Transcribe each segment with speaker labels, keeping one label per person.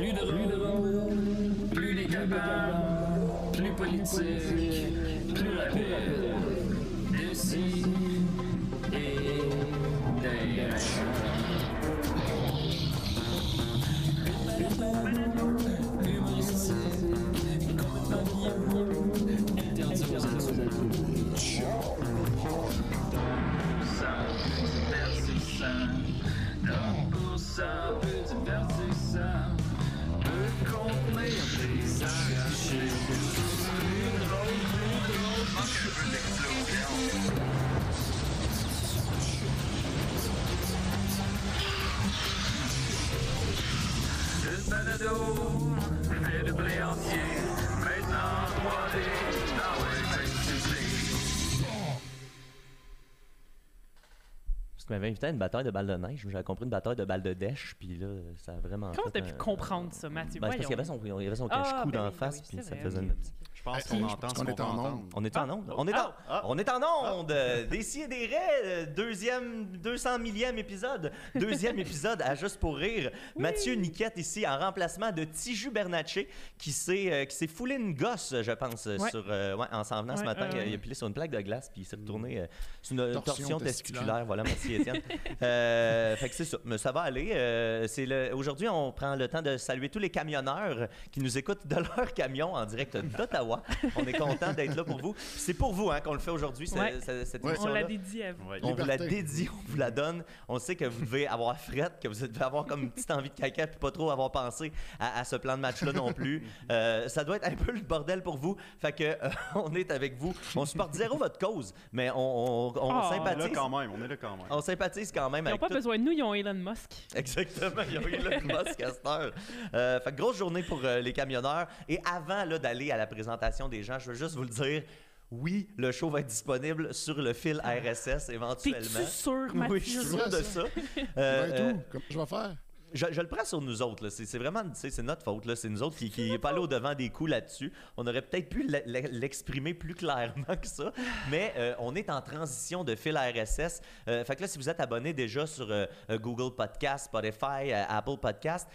Speaker 1: Plus drôle, plus décapable, plus politique, plus rapide. D'ici
Speaker 2: tu m'avais invité à une bataille de balles de neige, j'avais compris une bataille de balles de dèche, puis là, ça a vraiment.
Speaker 3: Comment t'as pu
Speaker 2: un-
Speaker 3: comprendre ça, Mathieu?
Speaker 2: Ben, parce qu'il y avait son, il y avait son
Speaker 3: Ah,
Speaker 2: cache-cou
Speaker 3: ben
Speaker 2: d'en
Speaker 3: oui,
Speaker 2: face,
Speaker 3: ben oui,
Speaker 2: puis ça faisait une petite.
Speaker 4: Je pense qu'on entend
Speaker 5: pense
Speaker 4: ce
Speaker 5: qu'on est en onde.
Speaker 2: On est en onde. On est en,
Speaker 4: Ah, ah.
Speaker 2: on est en onde. Euh, Des des raies, euh, deuxième, 200 millième épisode. Deuxième épisode à Juste pour rire. Mathieu Niquette ici en remplacement de Tiju Bernatchez qui s'est euh, qui s'est foulé une gosse, je pense, euh,
Speaker 3: Ouais.
Speaker 2: sur euh, ouais, en s'en venant ce matin. il a- pilé sur une plaque de glace puis il s'est retourné euh, sur une torsion,
Speaker 5: Torsion
Speaker 2: testiculaire.
Speaker 5: testiculaire.
Speaker 2: Voilà, merci Étienne. Euh, fait que c'est ça. Mais ça va aller. Euh, c'est le aujourd'hui on prend le temps de saluer tous les camionneurs qui nous écoutent de leur camion en direct d'Ottawa. On est content d'être là pour vous. C'est pour vous hein, qu'on le fait aujourd'hui ce-
Speaker 3: Ouais.
Speaker 2: ce- cette
Speaker 5: Ouais.
Speaker 3: On
Speaker 2: émission
Speaker 3: l'a dédié à vous.
Speaker 4: Ouais.
Speaker 2: on vous la dédie, on vous la donne. On sait que vous devez avoir frette, que vous devez avoir comme une petite envie de caca, puis pas trop avoir pensé à, à ce plan de match-là non plus. Euh, ça doit être un peu le bordel pour vous. Fait que euh, on est avec vous. On supporte zéro votre cause, mais on, on, on
Speaker 3: Oh,
Speaker 4: On est là
Speaker 2: sympathise.
Speaker 4: quand même, on est là quand même.
Speaker 2: On sympathise quand même
Speaker 3: Ils n'ont pas
Speaker 2: tout-
Speaker 3: besoin de nous, ils ont Elon Musk.
Speaker 2: Exactement, il y a eu le Musk à cette heure. Euh, fait que grosse journée pour euh, les camionneurs. Et avant là, d'aller à la présentation des gens, je veux juste vous le dire. Oui, le show va être disponible sur le fil RSS éventuellement.
Speaker 3: T'es-tu sûr, Mathieu?
Speaker 2: Oui, je suis sûr de ça. Euh,
Speaker 5: va être
Speaker 2: euh?
Speaker 5: Comment je vais faire?
Speaker 2: Je, je le prends sur nous autres. C'est vraiment c'est notre faute. C'est nous autres qui n'est pas allé au-devant des coups là-dessus. On aurait peut-être pu l'e- l'e- l'exprimer plus clairement que ça. Mais euh, on est en transition de fil RSS. Euh, fait que là, si vous êtes abonné déjà sur euh, euh, Google Podcast, Spotify, Apple Podcast,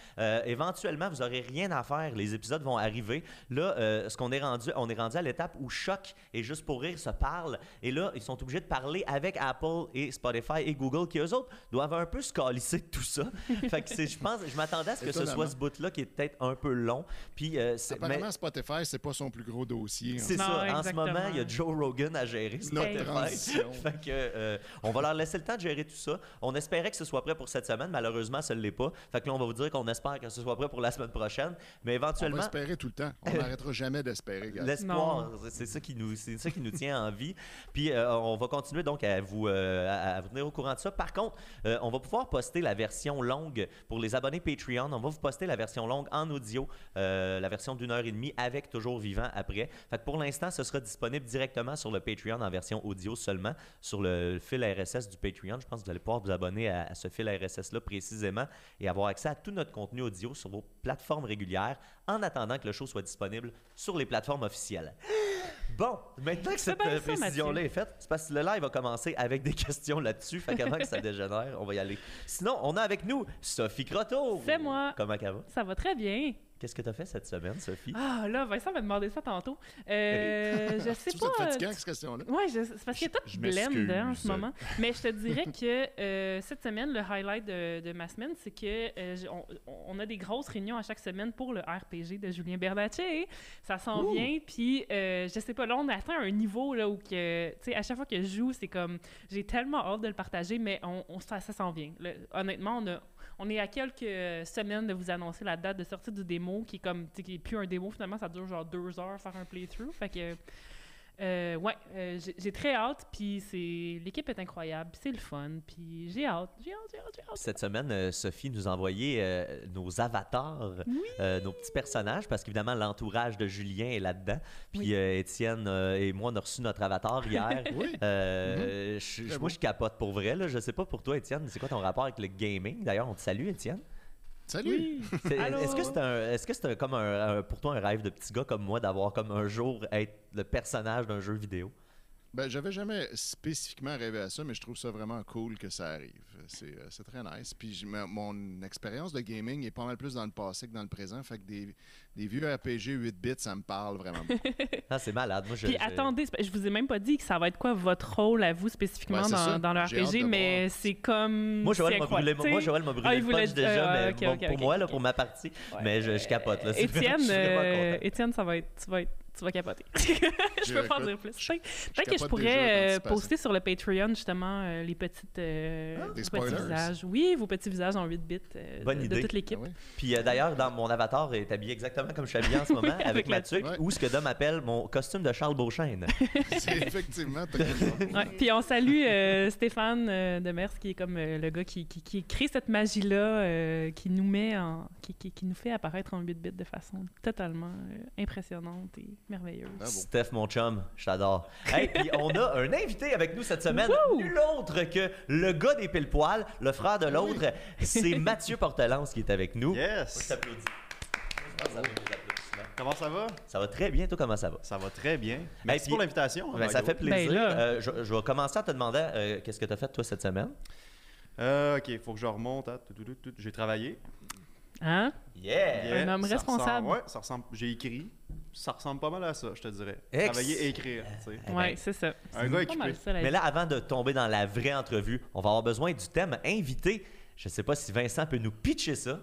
Speaker 2: éventuellement, vous n'aurez rien à faire. Les épisodes vont arriver. Là, ce qu'on est rendu, on est rendu à l'étape où Choc et Juste pour rire se parlent. Et là, ils sont obligés de parler avec Apple et Spotify et Google, qui eux autres doivent un peu se calisser de tout ça. fait que c'est, je pense, je m'attendais à ce que ce soit ce bout-là qui est peut-être un peu long. Puis, euh, c'est,
Speaker 5: Apparemment,
Speaker 2: mais
Speaker 5: Spotify, c'est pas son plus gros dossier. en
Speaker 2: c'est
Speaker 3: Non,
Speaker 2: ça. En ce moment, il y a Joe Rogan à gérer.
Speaker 5: Notre
Speaker 2: Spotify. fait que, euh, on va leur laisser le temps de gérer tout ça. On espérait que ce soit prêt pour cette semaine. Malheureusement, ça ne l'est pas. Fait que là, on va vous dire qu'on espère que ce soit prêt pour la semaine prochaine. Mais
Speaker 5: On
Speaker 2: éventuellement.
Speaker 5: va espérer tout le temps. On n'arrêtera jamais d'espérer, gars.
Speaker 2: L'espoir, c'est- c'est ça qui nous, c'est ça qui nous tient en vie. Puis euh, on va continuer donc à vous, euh, à, à vous tenir au courant de ça. Par contre, euh, on va pouvoir poster la version longue pour les abonnés Patreon. On va vous poster la version longue en audio, euh, la version d'une heure et demie avec toujours vivant après. Fait pour l'instant, ce sera disponible directement sur le Patreon en version audio seulement, sur le fil RSS du Patreon. Je pense que vous allez pouvoir vous abonner à, ce fil RSS là précisément et avoir accès à tout notre contenu audio sur vos plateformes régulières en attendant que le show soit disponible sur les plateformes officielles. Bon, maintenant que cette euh, précision-là est faite, c'est parce que le live va commencer avec des questions là-dessus. Fait qu'avant que ça dégénère, on va y aller. Sinon, on a avec nous Sophie Croteau.
Speaker 3: C'est moi.
Speaker 2: Comment ça va?
Speaker 3: Ça va très bien.
Speaker 2: Qu'est-ce que tu as fait cette semaine, Sophie?
Speaker 3: Ah, là, Vincent m'a demandé ça tantôt. Euh, je sais
Speaker 5: Tu
Speaker 3: pas.
Speaker 5: trouves ça fatigant, cette question-là?
Speaker 3: Ouais, je- c'est parce qu'il y a tout
Speaker 4: Je
Speaker 3: blend hein, en ce moment. Mais je te dirais que euh, cette semaine, le highlight de, de ma semaine, c'est que euh, on, on a des grosses réunions à chaque semaine pour le RPG de Julien Bernatchez. Ça s'en vient, puis euh, je sais pas, là, on atteint un niveau là, où que, tu sais, à chaque fois que je joue, c'est comme, j'ai tellement hâte de le partager, mais on, on- ça, ça s'en vient. Honnêtement, on, a, on est à quelques semaines de vous annoncer la date de sortie du démo, qui est comme, qui est plus un démo, finalement, ça dure genre deux heures faire un playthrough. Fait que. Euh, ouais, euh, j'ai très hâte, puis c'est l'équipe est incroyable, puis c'est le fun, puis j'ai hâte, j'ai hâte, j'ai hâte, j'ai hâte.
Speaker 2: Cette semaine, euh, Sophie nous a envoyé euh, nos avatars, euh, nos petits personnages, parce qu'évidemment, l'entourage de Julien est là-dedans. Puis
Speaker 3: Oui.
Speaker 2: euh, Étienne euh, et moi, on a reçu notre avatar hier.
Speaker 5: Oui.
Speaker 2: Euh, je- je-
Speaker 5: Très
Speaker 2: moi, je capote pour vrai. Là. Je sais pas pour toi, Étienne, c'est quoi ton rapport avec le gaming? D'ailleurs, on te salue, Étienne.
Speaker 5: Salut!
Speaker 3: Oui.
Speaker 2: Est-ce que c'est un, est-ce que c'est un- comme un, un- pour toi un rêve de petit gars comme moi d'avoir comme un jour être le personnage d'un jeu vidéo?
Speaker 5: Ben, j'avais jamais spécifiquement rêvé à ça, mais je trouve ça vraiment cool que ça arrive. C'est euh, c'est très nice. Puis mon expérience de gaming est pas mal plus dans le passé que dans le présent. Fait que des, des vieux RPG 8 bits, ça me parle vraiment.
Speaker 2: Ah, c'est malade. Moi, je,
Speaker 3: Puis
Speaker 2: je-
Speaker 3: attendez, je vous ai même pas dit que ça va être quoi votre rôle à vous spécifiquement
Speaker 5: Ouais,
Speaker 3: dans,
Speaker 5: ça.
Speaker 3: dans le RPG, mais c'est comme.
Speaker 2: Moi, Joël m'a brûlé, moi. Joël brûlé
Speaker 3: Ah,
Speaker 2: le punch déjà,
Speaker 3: ah,
Speaker 2: mais bon, pour moi, là, pour ma partie.
Speaker 3: Ouais.
Speaker 2: Mais je, je capote. Là.
Speaker 3: Étienne, euh. Étienne, ça va être, tu vas être, tu vas capoter. je peux pas en dire plus.
Speaker 5: je-
Speaker 3: Peut-être que je pourrais euh, poster sur le Patreon justement euh, les petites, euh,
Speaker 5: Ah,
Speaker 3: vos petits
Speaker 5: spoilers.
Speaker 3: visages. Oui, vos petits visages en 8 bits euh,
Speaker 2: Bonne
Speaker 3: de, de
Speaker 2: idée.
Speaker 3: toute l'équipe.
Speaker 5: Ah ouais?
Speaker 2: Puis euh, d'ailleurs, dans mon avatar est habillé exactement comme je suis habillé en ce moment, avec,
Speaker 3: Avec
Speaker 2: ma tuque, ou ce que Dom appelle mon costume de Charles Beauchesne.
Speaker 5: C'est effectivement.
Speaker 3: Ouais, Puis on salue euh, Stéphane euh, Demers, qui est comme euh, le gars qui, qui, qui crée cette magie-là, euh, qui nous met en, qui, qui, qui nous fait apparaître en 8 bits de façon totalement euh, impressionnante et merveilleuse.
Speaker 5: Ah bon.
Speaker 2: Steph, mon chum, je t'adore. Hey, puis on a un invité avec nous cette semaine, nul autre que le gars des pile poils, le frère de l'autre, c'est Mathieu Portelance qui est avec nous.
Speaker 4: Yes!
Speaker 2: vaut des applaudissements.
Speaker 4: Comment ça va?
Speaker 2: Ça va très bien, toi, comment ça va?
Speaker 4: Ça va très bien. Merci
Speaker 2: puis-
Speaker 4: pour l'invitation.
Speaker 2: Ben, ça fait plaisir.
Speaker 3: Ben là.
Speaker 2: Euh, je, je vais commencer en te demandant euh, qu'est-ce que tu as fait, toi, cette semaine?
Speaker 4: Euh, ok, faut que je remonte. à tout. J'ai travaillé.
Speaker 3: Hein?
Speaker 2: Yeah!
Speaker 3: Un homme
Speaker 4: ça
Speaker 3: responsable.
Speaker 4: ressemble- ouais, ça ressemble. J'ai écrit. Ça ressemble pas mal à ça, je te dirais.
Speaker 2: Ex-
Speaker 4: Travailler et écrire. tu sais.
Speaker 2: Eh
Speaker 3: Ouais,
Speaker 2: ben,
Speaker 3: c'est ça.
Speaker 4: Un gars
Speaker 3: pas
Speaker 4: équipé.
Speaker 3: mal ça, la
Speaker 2: Mais là, avant de tomber dans la vraie entrevue, on va avoir besoin du thème invité. Je sais pas si Vincent peut nous pitcher ça.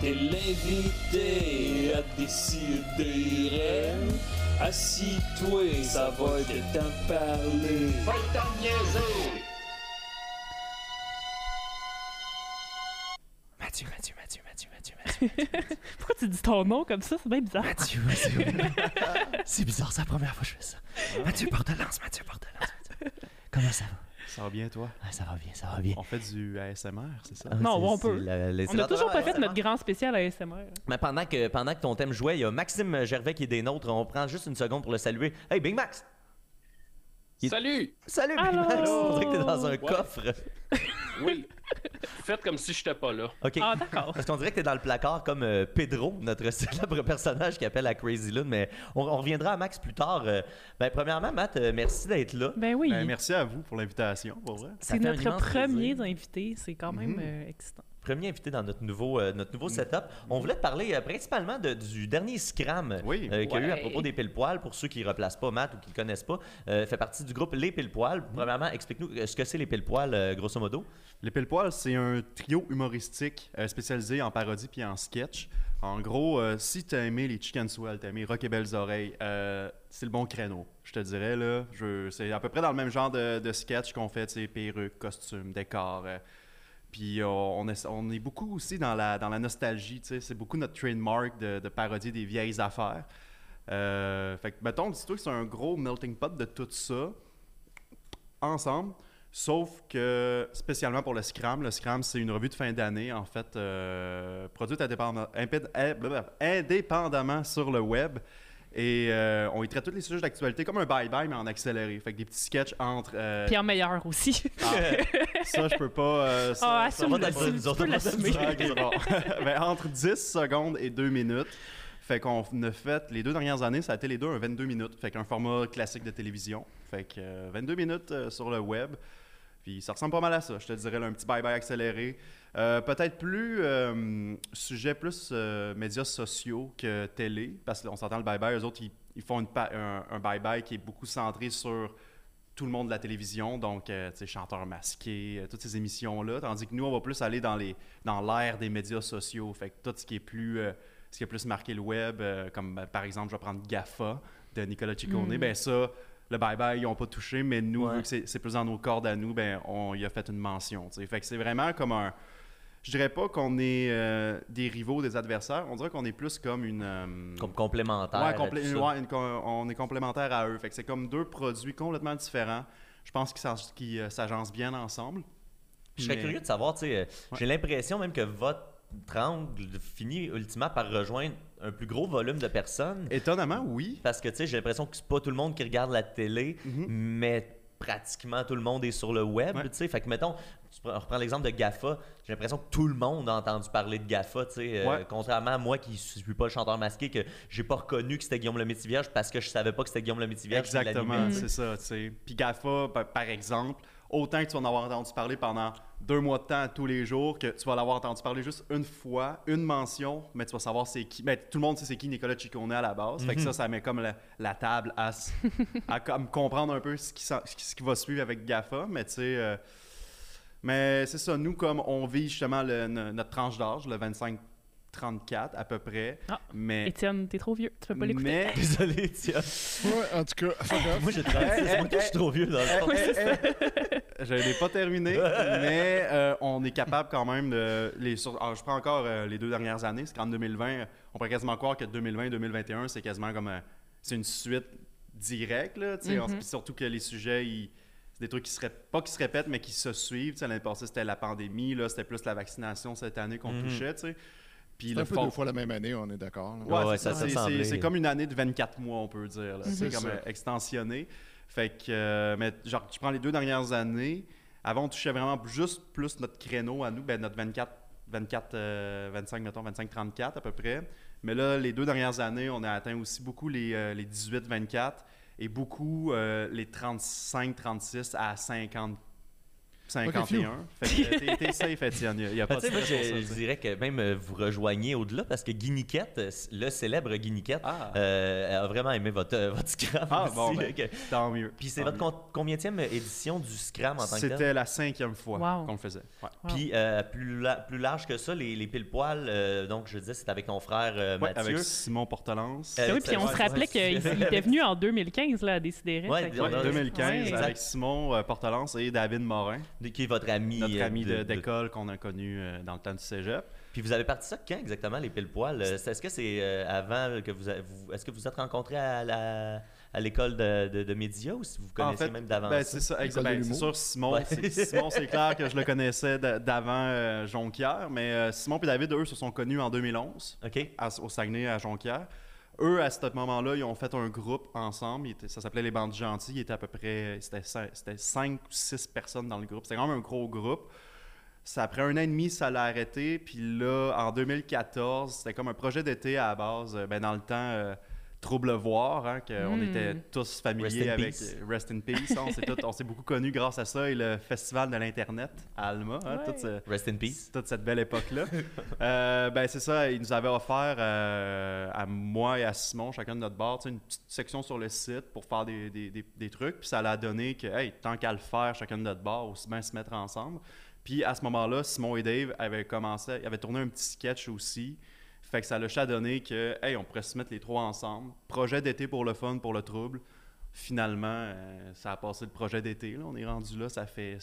Speaker 6: T'es l'invité à décider. Assis-toi, ça va de parler. Va t'en niaiser!
Speaker 2: Mathieu, Mathieu, Mathieu, Mathieu, Mathieu, Mathieu.
Speaker 3: Pourquoi tu dis ton nom comme ça? C'est bien bizarre.
Speaker 2: Mathieu, Mathieu. c'est bizarre, c'est la première fois que je fais ça. Mathieu Portelance, Mathieu Portelance. Mathieu. Comment ça va?
Speaker 4: Ça va bien, toi?
Speaker 2: Ah, ça va bien, ça va bien.
Speaker 4: On fait du ASMR, c'est ça?
Speaker 2: Ah,
Speaker 3: Non, on peut.
Speaker 2: la-
Speaker 3: On n'a toujours pas fait
Speaker 2: ASMR.
Speaker 3: notre grand spécial ASMR.
Speaker 2: Mais pendant que, pendant que ton thème jouait, il y a Maxime Gervais qui est des nôtres. On prend juste une seconde pour le saluer. Hey, Big Max! Il-
Speaker 6: Salut!
Speaker 2: Salut, Big
Speaker 3: Allô?
Speaker 2: Max! On dirait que t'es dans un
Speaker 6: Ouais.
Speaker 2: coffre.
Speaker 6: Oui. Faites comme si j'étais pas là.
Speaker 2: OK.
Speaker 3: Ah, d'accord.
Speaker 2: Parce qu'on dirait que t'es dans le placard comme euh, Pedro, notre célèbre personnage qui appelle à Crazy Lune, mais on, on reviendra à Max plus tard. Euh, ben, premièrement, Matt, euh, merci d'être là.
Speaker 3: Ben oui.
Speaker 4: Ben, merci à vous pour l'invitation, pour vrai.
Speaker 3: C'est notre premier
Speaker 2: plaisir.
Speaker 3: invité. C'est quand même
Speaker 4: Mhm.
Speaker 3: euh, excitant.
Speaker 2: Premier invité dans notre nouveau, euh, notre nouveau setup. On voulait te parler euh, principalement de- du dernier Scram
Speaker 4: Oui.
Speaker 2: euh, qu'il y a eu à propos des pile-poils. Pour ceux qui ne replacent pas Matt ou qui ne connaissent pas, euh, fait partie du groupe Les Pile-Poils. Premièrement, explique-nous ce que c'est les Pile-Poils, euh, grosso modo.
Speaker 4: Les Pile Poil, c'est un trio humoristique euh, spécialisé en parodie puis en sketch. En gros, euh, si t'as aimé les Chicken Swell, t'as aimé Rock et Belles Oreilles, euh, c'est le bon créneau. Je te dirais, là. Je- c'est à peu près dans le même genre de, de sketch qu'on fait, tu sais, perruques, costumes, décors. Puis euh, on, est, on est beaucoup aussi dans la, dans la nostalgie. C'est beaucoup notre trademark de, de parodier des vieilles affaires. Euh, fait que, mettons, dis-toi que c'est un gros melting pot de tout ça ensemble. Sauf que, spécialement pour le Scram, le Scram, c'est une revue de fin d'année, en fait, euh, produite eh, indépendamment sur le web. Et euh, on y traite tous les sujets d'actualité comme un bye-bye, mais en accéléré. Fait que des petits sketchs entre. euh,
Speaker 3: Puis en meilleur aussi.
Speaker 4: ah, ça, je peux pas. euh, ça-
Speaker 3: Ah,
Speaker 4: ça
Speaker 2: va dans le- nous autres.
Speaker 4: Ben, entre 10 secondes et 2 minutes. Fait qu'on a fait, les deux dernières années, ça a été les deux un 22 minutes. Fait qu'un format classique de télévision. Fait que euh, 22 minutes euh, sur le web. Puis ça ressemble pas mal à ça, je te dirais, là, un petit bye-bye accéléré. Euh, Peut-être plus euh, sujet plus euh, médias sociaux que télé, parce qu'on s'entend le bye-bye, eux autres, ils, ils font une un, bye-bye qui est beaucoup centré sur tout le monde de la télévision, donc euh, tu sais, chanteurs masqués, toutes ces émissions-là, tandis que nous, on va plus aller dans les dans l'ère des médias sociaux, fait que tout ce qui est plus ce qui plus marqué le web, comme ben, par exemple, je vais prendre GAFA de Nicolas Ciccone,
Speaker 3: Mm.
Speaker 4: ben ça, le bye-bye, ils n'ont pas touché, mais nous,
Speaker 2: Ouais.
Speaker 4: vu que c'est plus dans nos cordes à nous, ben on y a fait une mention, tu sais. Fait que c'est vraiment comme un... Je dirais pas qu'on est euh, des rivaux, des adversaires, on dirait qu'on est plus comme une... euh,
Speaker 2: Comme complémentaire.
Speaker 4: Ouais, complé- ouais, une on est complémentaires à eux. Fait que c'est comme deux produits complètement différents. Je pense qu'ils euh, s'agencent bien ensemble.
Speaker 2: Je serais
Speaker 4: Mais-
Speaker 2: curieux de savoir, tu sais,
Speaker 4: Ouais.
Speaker 2: j'ai l'impression même que votre triangle finit ultimement par rejoindre un plus gros volume de personnes.
Speaker 4: Étonnamment, oui.
Speaker 2: Parce que, tu sais, j'ai l'impression que c'est pas tout le monde qui regarde la télé,
Speaker 4: Mhm.
Speaker 2: mais pratiquement tout le monde est sur le web,
Speaker 4: Ouais.
Speaker 2: tu sais. Fait que, mettons, on reprend l'exemple de GAFA. J'ai l'impression que tout le monde a entendu parler de GAFA, tu sais. euh, contrairement à moi qui ne suis pas le chanteur masqué, que j'ai pas reconnu que c'était Guillaume le Métivierge parce que je savais pas que c'était Guillaume le Métivierge. qui
Speaker 4: Exactement, c'est ça. tu sais. Puis GAFA, par exemple, autant que tu vas en avoir entendu parler pendant deux mois de temps tous les jours, que tu vas l'avoir entendu parler juste une fois, une mention, mais tu vas savoir c'est qui. Ben, tout le monde sait c'est qui Nicolas Ciccone à la base. Fait que ça, ça met comme la, la table à, à comme comprendre un peu ce qui, s'en- ce qui va suivre avec GAFA. Mais tu sais. euh, mais c'est ça, nous, comme on vit justement le- notre tranche d'âge, le 25-34 à peu près.
Speaker 3: Ah.
Speaker 4: Mais.
Speaker 3: Étienne, t'es trop vieux. Tu peux pas l'écouter.
Speaker 4: mais
Speaker 2: Désolé, tiens.
Speaker 5: Ouais, en tout cas.
Speaker 2: Moi, j'ai 36,
Speaker 4: Eh,
Speaker 2: moi, je suis trop vieux dans le fond.
Speaker 4: Je l'ai pas terminé, mais euh, on est capable quand même de. Les, sur- alors, je prends encore euh, les deux dernières années, c'est qu'en 2020, on pourrait quasiment croire que 2020-2021, c'est quasiment comme. euh, c'est une suite directe, là,
Speaker 3: Mhm.
Speaker 4: surtout que les sujets, ils- c'est des trucs qui se répètent, pas qui se répètent, mais qui se suivent. L'année passée, c'était la pandémie, là, c'était plus la vaccination cette année qu'on
Speaker 2: Mhm.
Speaker 4: touchait, tu sais. Puis le
Speaker 5: un peu
Speaker 4: fond-
Speaker 5: deux fois la même année, on est d'accord.
Speaker 2: Ouais, ouais,
Speaker 4: c'est
Speaker 2: ça,
Speaker 4: ça,
Speaker 2: ça
Speaker 4: c'est-
Speaker 2: semblait.
Speaker 4: c'est- c'est comme une année de 24 mois, on peut dire. là.
Speaker 5: Mhm.
Speaker 4: C'est
Speaker 5: C'est
Speaker 4: comme euh, extensionné. Fait que, euh, mais genre, tu prends les deux dernières années, avant, on touchait vraiment juste plus notre créneau à nous, ben, notre 24, 24 euh, 25, mettons, 25-34 à peu près. Mais là, les deux dernières années, on a atteint aussi beaucoup les, euh, les 18-24 et beaucoup euh, les 35-36 à 50. 51. Fait que t'es- t'es safe, Étienne. Il n'y a, pas
Speaker 2: tu sais,
Speaker 4: de
Speaker 2: moi, je, dirais que même euh, vous rejoignez au-delà parce que Guiniquette, euh, le célèbre Guiniquette,
Speaker 4: Ah.
Speaker 2: euh, a vraiment aimé votre, votre Scram
Speaker 4: Ah,
Speaker 2: aussi.
Speaker 4: bon, ben,
Speaker 2: que-
Speaker 4: Tant mieux.
Speaker 2: Puis c'est votre
Speaker 4: mieux.
Speaker 2: con- combienième édition du Scram en tant que tel?
Speaker 4: C'était la cinquième fois
Speaker 3: Wow.
Speaker 4: qu'on le faisait. Ouais.
Speaker 3: Wow.
Speaker 2: Puis euh, plus, la- plus large que ça, les, les pile-poils, euh, donc je disais, c'est avec ton frère euh,
Speaker 4: Ouais,
Speaker 2: Mathieu.
Speaker 4: avec Simon Portelance.
Speaker 2: Euh,
Speaker 3: Ben oui, puis on se rappelait qu'il était venu en 2015 là, à décider.
Speaker 2: Ouais,
Speaker 4: Ouais,
Speaker 2: on a-
Speaker 4: 2015
Speaker 3: Ouais.
Speaker 4: avec Simon Portelance et David Morin,
Speaker 2: qui est votre ami.
Speaker 4: notre
Speaker 2: euh,
Speaker 4: ami
Speaker 2: de-
Speaker 4: de-
Speaker 2: de-
Speaker 4: d'école qu'on a connu euh, dans le temps du cégep.
Speaker 2: Puis vous avez parti ça quand exactement, les pile-poils? Euh, c'est- Est-ce que c'est euh, avant que vous, vous- Est-ce que vous êtes rencontrés à la- à l'école de, de, de médias ou si vous
Speaker 4: En
Speaker 2: connaissez
Speaker 4: fait,
Speaker 2: même d'avant
Speaker 4: ben,
Speaker 2: ça?
Speaker 4: c'est ça,
Speaker 5: École
Speaker 4: exact-
Speaker 5: de
Speaker 4: ben, c'est sûr, Simon,
Speaker 2: Ouais.
Speaker 4: c'est- Simon, c'est clair que je le connaissais d'avant euh, Jonquière, mais euh, Simon et David, eux, se sont connus en 2011
Speaker 2: OK.
Speaker 4: à- au Saguenay, à Jonquière. Eux, à ce moment-là, ils ont fait un groupe ensemble. Ça s'appelait Les Bandits Gentils. Il était à peu près. C'était cin- c'était cinq ou six personnes dans le groupe. C'était quand même un gros groupe. Ça, après un an et demi, ça l'a arrêté. Puis là, en 2014, c'était comme un projet d'été à la base. euh, Ben, dans le temps, euh, Trouble Voir, hein, qu'on
Speaker 3: Mm.
Speaker 4: était tous familiers avec
Speaker 2: peace.
Speaker 4: euh, Rest in Peace. on s'est tous- on s'est beaucoup connus grâce à ça et le Festival de l'Internet à Alma. hein,
Speaker 3: Ouais.
Speaker 4: toute ce-
Speaker 2: Rest in peace.
Speaker 4: toute cette belle époque-là. Euh, ben, c'est ça, ils nous avaient offert euh, à moi et à Simon, chacun de notre bar, une petite section sur le site pour faire des, des- des- des trucs. Puis ça l'a donné que, hey, tant qu'à le faire, chacun de notre bar, aussi bien se mettre ensemble. Puis à ce moment-là, Simon et Dave avaient commencé, ils avaient tourné un petit sketch aussi. Fait que ça l'a donné que, hey, on pourrait se mettre les trois ensemble. Projet d'été pour le fun, pour le trouble. Finalement, euh, ça a passé le projet d'été. là. On est rendu là, ça fait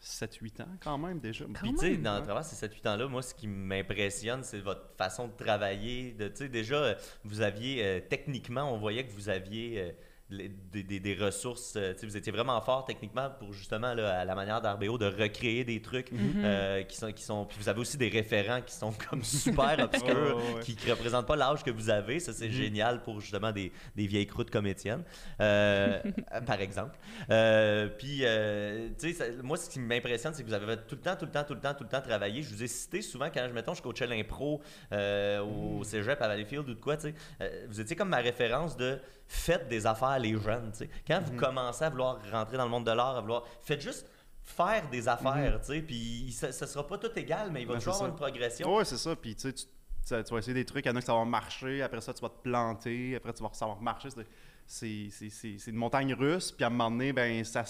Speaker 4: 7-8 ans quand même déjà.
Speaker 2: Puis, tu sais,
Speaker 3: même,
Speaker 2: dans le
Speaker 4: ouais.
Speaker 2: travers ces 7-8 ans-là, moi, ce qui m'impressionne, c'est votre façon de travailler. De, tu sais, déjà, euh, vous aviez, euh, techniquement, on voyait que vous aviez euh, des, des- des ressources. euh, vous étiez vraiment fort techniquement pour, justement, là, à la manière d'Arbeo, de recréer des trucs
Speaker 3: Mhm.
Speaker 2: euh, qui, sont, qui sont. Puis vous avez aussi des référents qui sont comme super obscurs,
Speaker 4: ouais,
Speaker 2: qui ne représentent pas l'âge que vous avez. Ça, c'est génial pour, justement, des, des vieilles croûtes comme Étienne, euh, par exemple. Euh, puis, euh, tu sais, ça- moi, ce qui m'impressionne, c'est que vous avez tout le temps, tout le temps, tout le temps, tout le temps travaillé. Je vous ai cité souvent quand, je mettons, je coachais l'impro euh, au cégep à Valleyfield ou de quoi, tu sais. euh, vous étiez comme ma référence de faites des affaires les jeunes, tu sais. Quand vous commencez à vouloir rentrer dans le monde de l'art, à vouloir, faites juste faire des affaires, tu sais, puis ça, ça sera pas tout égal, mais il va
Speaker 4: Ouais,
Speaker 2: toujours avoir une progression.
Speaker 4: Ouais, c'est ça. Puis tu sais, vas essayer des trucs, il y en a que ça va marcher, après ça, tu vas te planter, après, tu vas savoir marcher. C'est- C'est c'est- c'est- c'est une montagne russe, puis à un moment donné, ben, ça,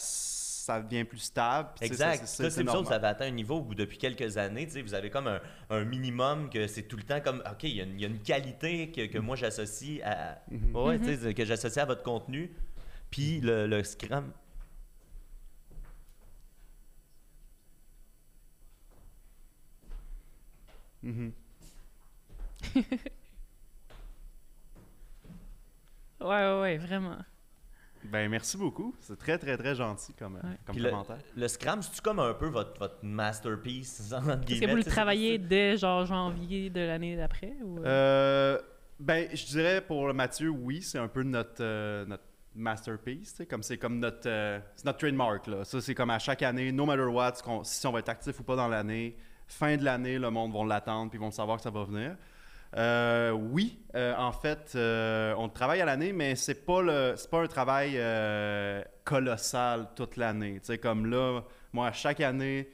Speaker 4: ça devient plus stable.
Speaker 2: Exact.
Speaker 4: ça,
Speaker 2: c'est vous avez atteint un niveau où depuis quelques années, tu sais, vous avez comme un, un minimum que c'est tout le temps comme, OK, il y, a une- il y a une qualité que, que moi j'associe à,
Speaker 4: Mhm.
Speaker 2: ouais, sais, que j'associe à votre contenu. Puis le, le Scrum.
Speaker 4: Mhm.
Speaker 3: Ouais, ouais, ouais, vraiment.
Speaker 4: Ben, merci beaucoup. C'est très, très, très gentil comme, euh,
Speaker 3: Ouais.
Speaker 4: comme
Speaker 2: Puis le,
Speaker 4: commentaire.
Speaker 2: le Scrum, c'est-tu comme un peu votre, votre masterpiece,
Speaker 3: Est-ce que vous le travaillez dès genre janvier de l'année d'après? Ou...
Speaker 4: Euh, ben, je dirais pour Mathieu, oui, c'est un peu notre, euh, notre, masterpiece, comme c'est comme notre, euh, c'est notre trademark. Là. Ça, c'est comme à chaque année, no matter what, si on va être actif ou pas dans l'année, fin de l'année, le monde va l'attendre puis ils vont savoir que ça va venir. Euh, oui, euh, en fait, euh, on travaille à l'année, mais c'est pas pas un travail colossal toute l'année. Tu sais, comme là, moi, à chaque année,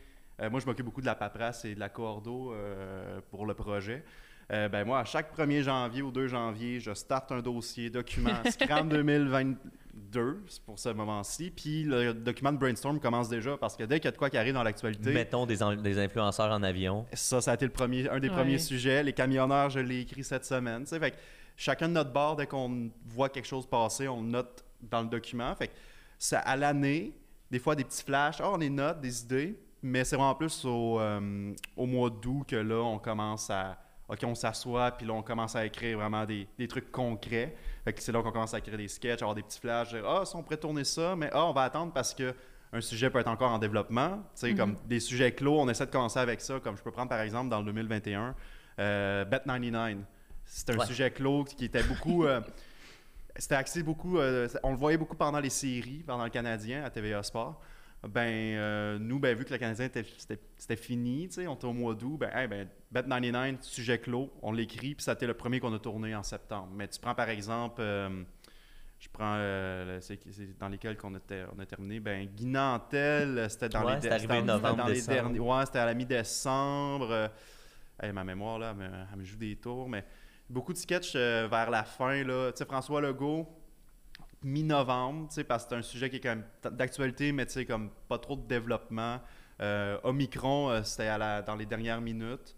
Speaker 4: moi, je m'occupe beaucoup de la paperasse et de la coordo euh, pour le projet. Euh, ben moi, à chaque 1er janvier ou 2 janvier, je starte un dossier, document Scrum 2022, c'est pour ce moment-ci. Puis le document de brainstorm commence déjà parce que dès qu'il y a de quoi qui arrive dans l'actualité,
Speaker 2: Mettons des, des influenceurs en avion.
Speaker 4: ça, ça a été le premier, un des
Speaker 3: Ouais.
Speaker 4: premiers sujets. Les camionneurs, je l'ai écrit cette semaine. tu sais. Fait que chacun de notre bord, dès qu'on voit quelque chose passer, on le note dans le document. Fait que ça, à l'année, des fois des petits flashs, Ah, on les note, des idées, mais c'est vraiment plus au, euh, au mois d'août que là, on commence à. OK, on s'assoit, puis là, on commence à écrire vraiment des, des trucs concrets. Fait que c'est là qu'on commence à écrire des sketchs, avoir des petits flashs. Ah, si on pourrait tourner ça, mais ah, on va attendre parce que un sujet peut être encore en développement. Tu sais, comme des sujets clos, on essaie de commencer avec ça. Comme je peux prendre par exemple dans le 2021, euh, Bet99. C'est un
Speaker 2: Ouais.
Speaker 4: sujet clos qui était beaucoup. euh, c'était axé beaucoup. euh, on le voyait beaucoup pendant les séries, pendant le Canadien à TVA Sport. Ben, euh, nous, ben, vu que le Canadien était, c'était, c'était fini, tu sais, on était au mois d'août, ben, hey, ben, Bet99, sujet clos, on l'écrit, puis ça a été le premier qu'on a tourné en septembre. Mais tu prends par exemple, euh, je prends, euh, c'est, dans lesquels qu'on était, on a terminé, ben, Guy Nantel, c'était dans
Speaker 2: Ouais,
Speaker 4: les,
Speaker 2: arrivé
Speaker 4: c'était
Speaker 2: novembre,
Speaker 4: dans les derniers, ouais, c'était à la mi-décembre. hey, ma mémoire, là, elle me, elle me joue des tours, mais beaucoup de sketchs vers la fin, là. Tu sais, François Legault, mi-novembre, parce que c'est un sujet qui est quand même d'actualité, mais comme pas trop de développement. Euh, Omicron, euh, c'était à la- dans les dernières minutes.